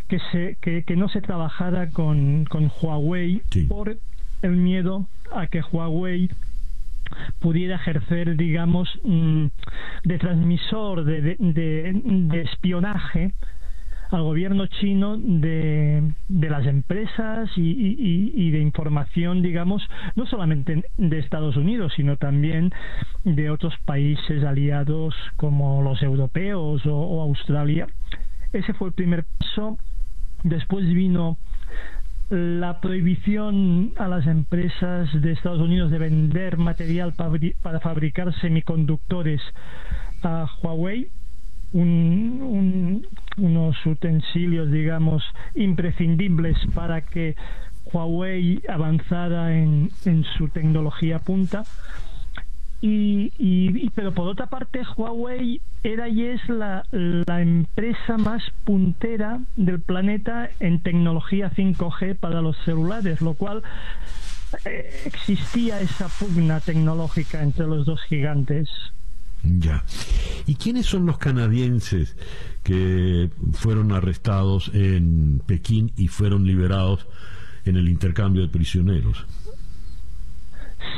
que, se, que, no se trabajara con, con Huawei por el miedo a que Huawei pudiera ejercer, digamos, mm, de transmisor de, de, espionaje al gobierno chino de, de las empresas y, de información, digamos, no solamente de Estados Unidos, sino también de otros países aliados como los europeos o Australia. Ese fue el primer paso. Después vino la prohibición a las empresas de Estados Unidos de vender material para fabricar semiconductores a Huawei, unos utensilios, digamos, imprescindibles para que Huawei avanzara en, en su tecnología punta. Y, pero por otra parte Huawei era y es la, la, empresa más puntera del planeta en tecnología 5G para los celulares, lo cual eh, existía esa pugna tecnológica entre los dos gigantes. Ya. ¿Y quiénes son los canadienses que fueron arrestados en Pekín y fueron liberados en el intercambio de prisioneros?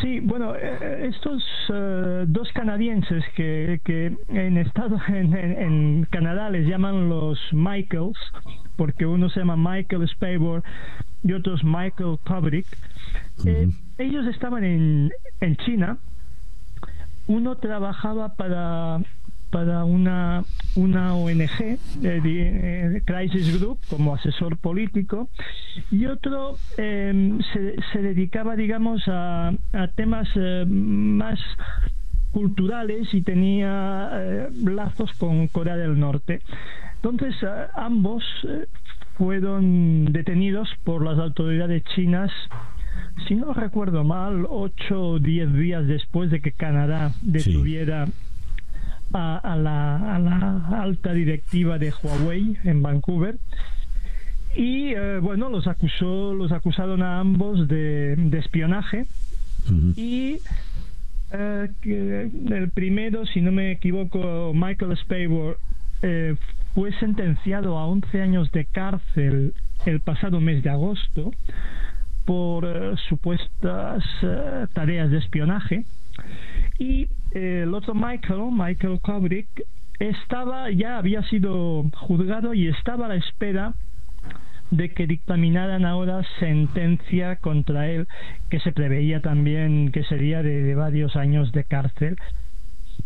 Sí, bueno, eh, eh, estos eh, dos canadienses que, que en, estado, en, Canadá les llaman los Michaels, porque uno se llama Michael Spavor y otro es Michael Kubrick, ellos estaban en, en China. Uno trabajaba para para una, una ONG, eh, eh, Crisis Group, como asesor político, y otro se, se, dedicaba, digamos, a, a temas eh, más culturales y tenía lazos con Corea del Norte. Entonces, ambos fueron detenidos por las autoridades chinas si no recuerdo mal, ocho o diez días después de que Canadá detuviera a, la, alta directiva de Huawei en Vancouver. Y eh, bueno los acusó los acusaron a ambos de, espionaje. Y eh, el primero si no me equivoco Michael Spavor eh, fue sentenciado a 11 años de cárcel el pasado mes de agosto por supuestas tareas de espionaje. Y el otro Michael, Michael Kubrick, estaba, ya había sido juzgado y estaba a la espera de que dictaminaran ahora sentencia contra él, que se preveía también que sería de, varios años de cárcel.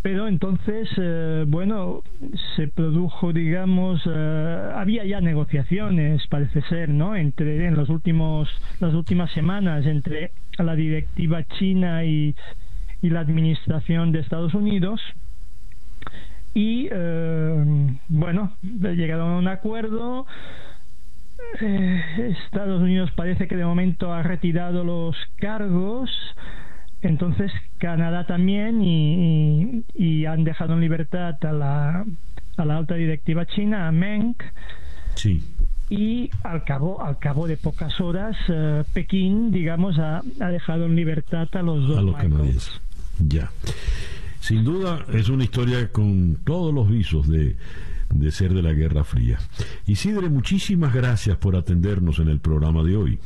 Pero entonces, eh, bueno, se produjo, digamos, eh, había ya negociaciones, parece ser, ¿no? Entre en los últimos, las últimas semanas entre la directiva china y, y la administración de Estados Unidos. Y eh, bueno llegaron a un acuerdo. Eh, Estados Unidos parece que de momento ha retirado los cargos. Entonces Canadá también y, y, han dejado en libertad a la, a la alta directiva china a Meng. Sí. Y al cabo al cabo de pocas horas eh, Pekín digamos ha, ha, dejado en libertad a los dos a los canadienses ya. Sin duda es una historia con todos los visos de, de ser de la Guerra Fría. Isidre, muchísimas gracias por atendernos en el programa de hoy.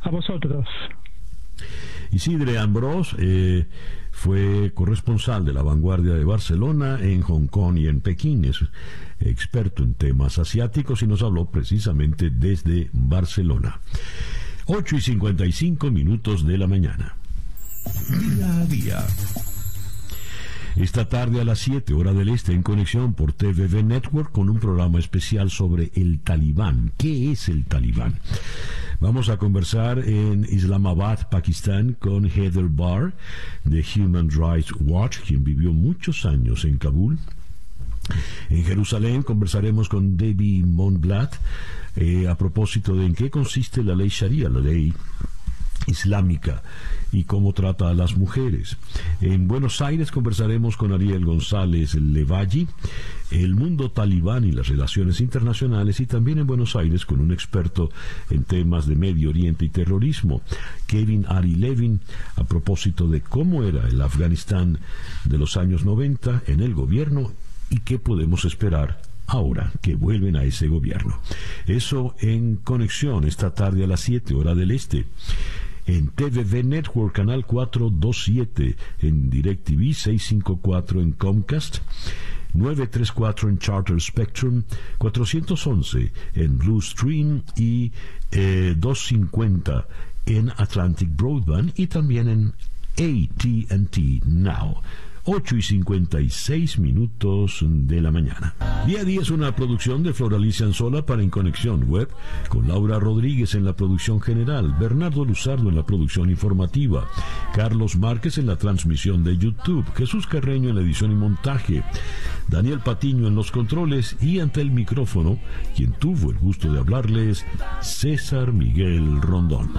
A vosotros. Isidre Ambrós eh, fue corresponsal de la vanguardia de Barcelona en Hong Kong y en Pekín. Es experto en temas asiáticos y nos habló precisamente desde Barcelona. 8 y 55 minutos de la mañana. Día a día. Esta tarde a las 7 hora del este en conexión por TVV Network con un programa especial sobre el talibán. ¿Qué es el talibán? Vamos a conversar en Islamabad, Pakistán, con Heather Barr de Human Rights Watch, quien vivió muchos años en Kabul. En Jerusalén conversaremos con Debbie Monblatt eh, a propósito de en qué consiste la ley Sharia, la ley islámica y cómo trata a las mujeres. En Buenos Aires conversaremos con Ariel González Levalli, el mundo talibán y las relaciones internacionales y también en Buenos Aires con un experto en temas de Medio Oriente y terrorismo, Kevin Ari Levin, a propósito de cómo era el Afganistán de los años 90 en el gobierno y qué podemos esperar ahora que vuelven a ese gobierno. Eso en conexión esta tarde a las 7 hora del este en TVV Network Canal 427, en DirecTV 654 en Comcast, 934 en Charter Spectrum, 411 en Blue Stream y 250 eh, en Atlantic Broadband y también en ATT Now. 8 y 56 minutos de la mañana. Día a día es una producción de Floralicia Anzola para En Conexión Web, con Laura Rodríguez en la producción general, Bernardo Luzardo en la producción informativa, Carlos Márquez en la transmisión de YouTube, Jesús Carreño en la edición y montaje, Daniel Patiño en los controles y ante el micrófono, quien tuvo el gusto de hablarles, César Miguel Rondón.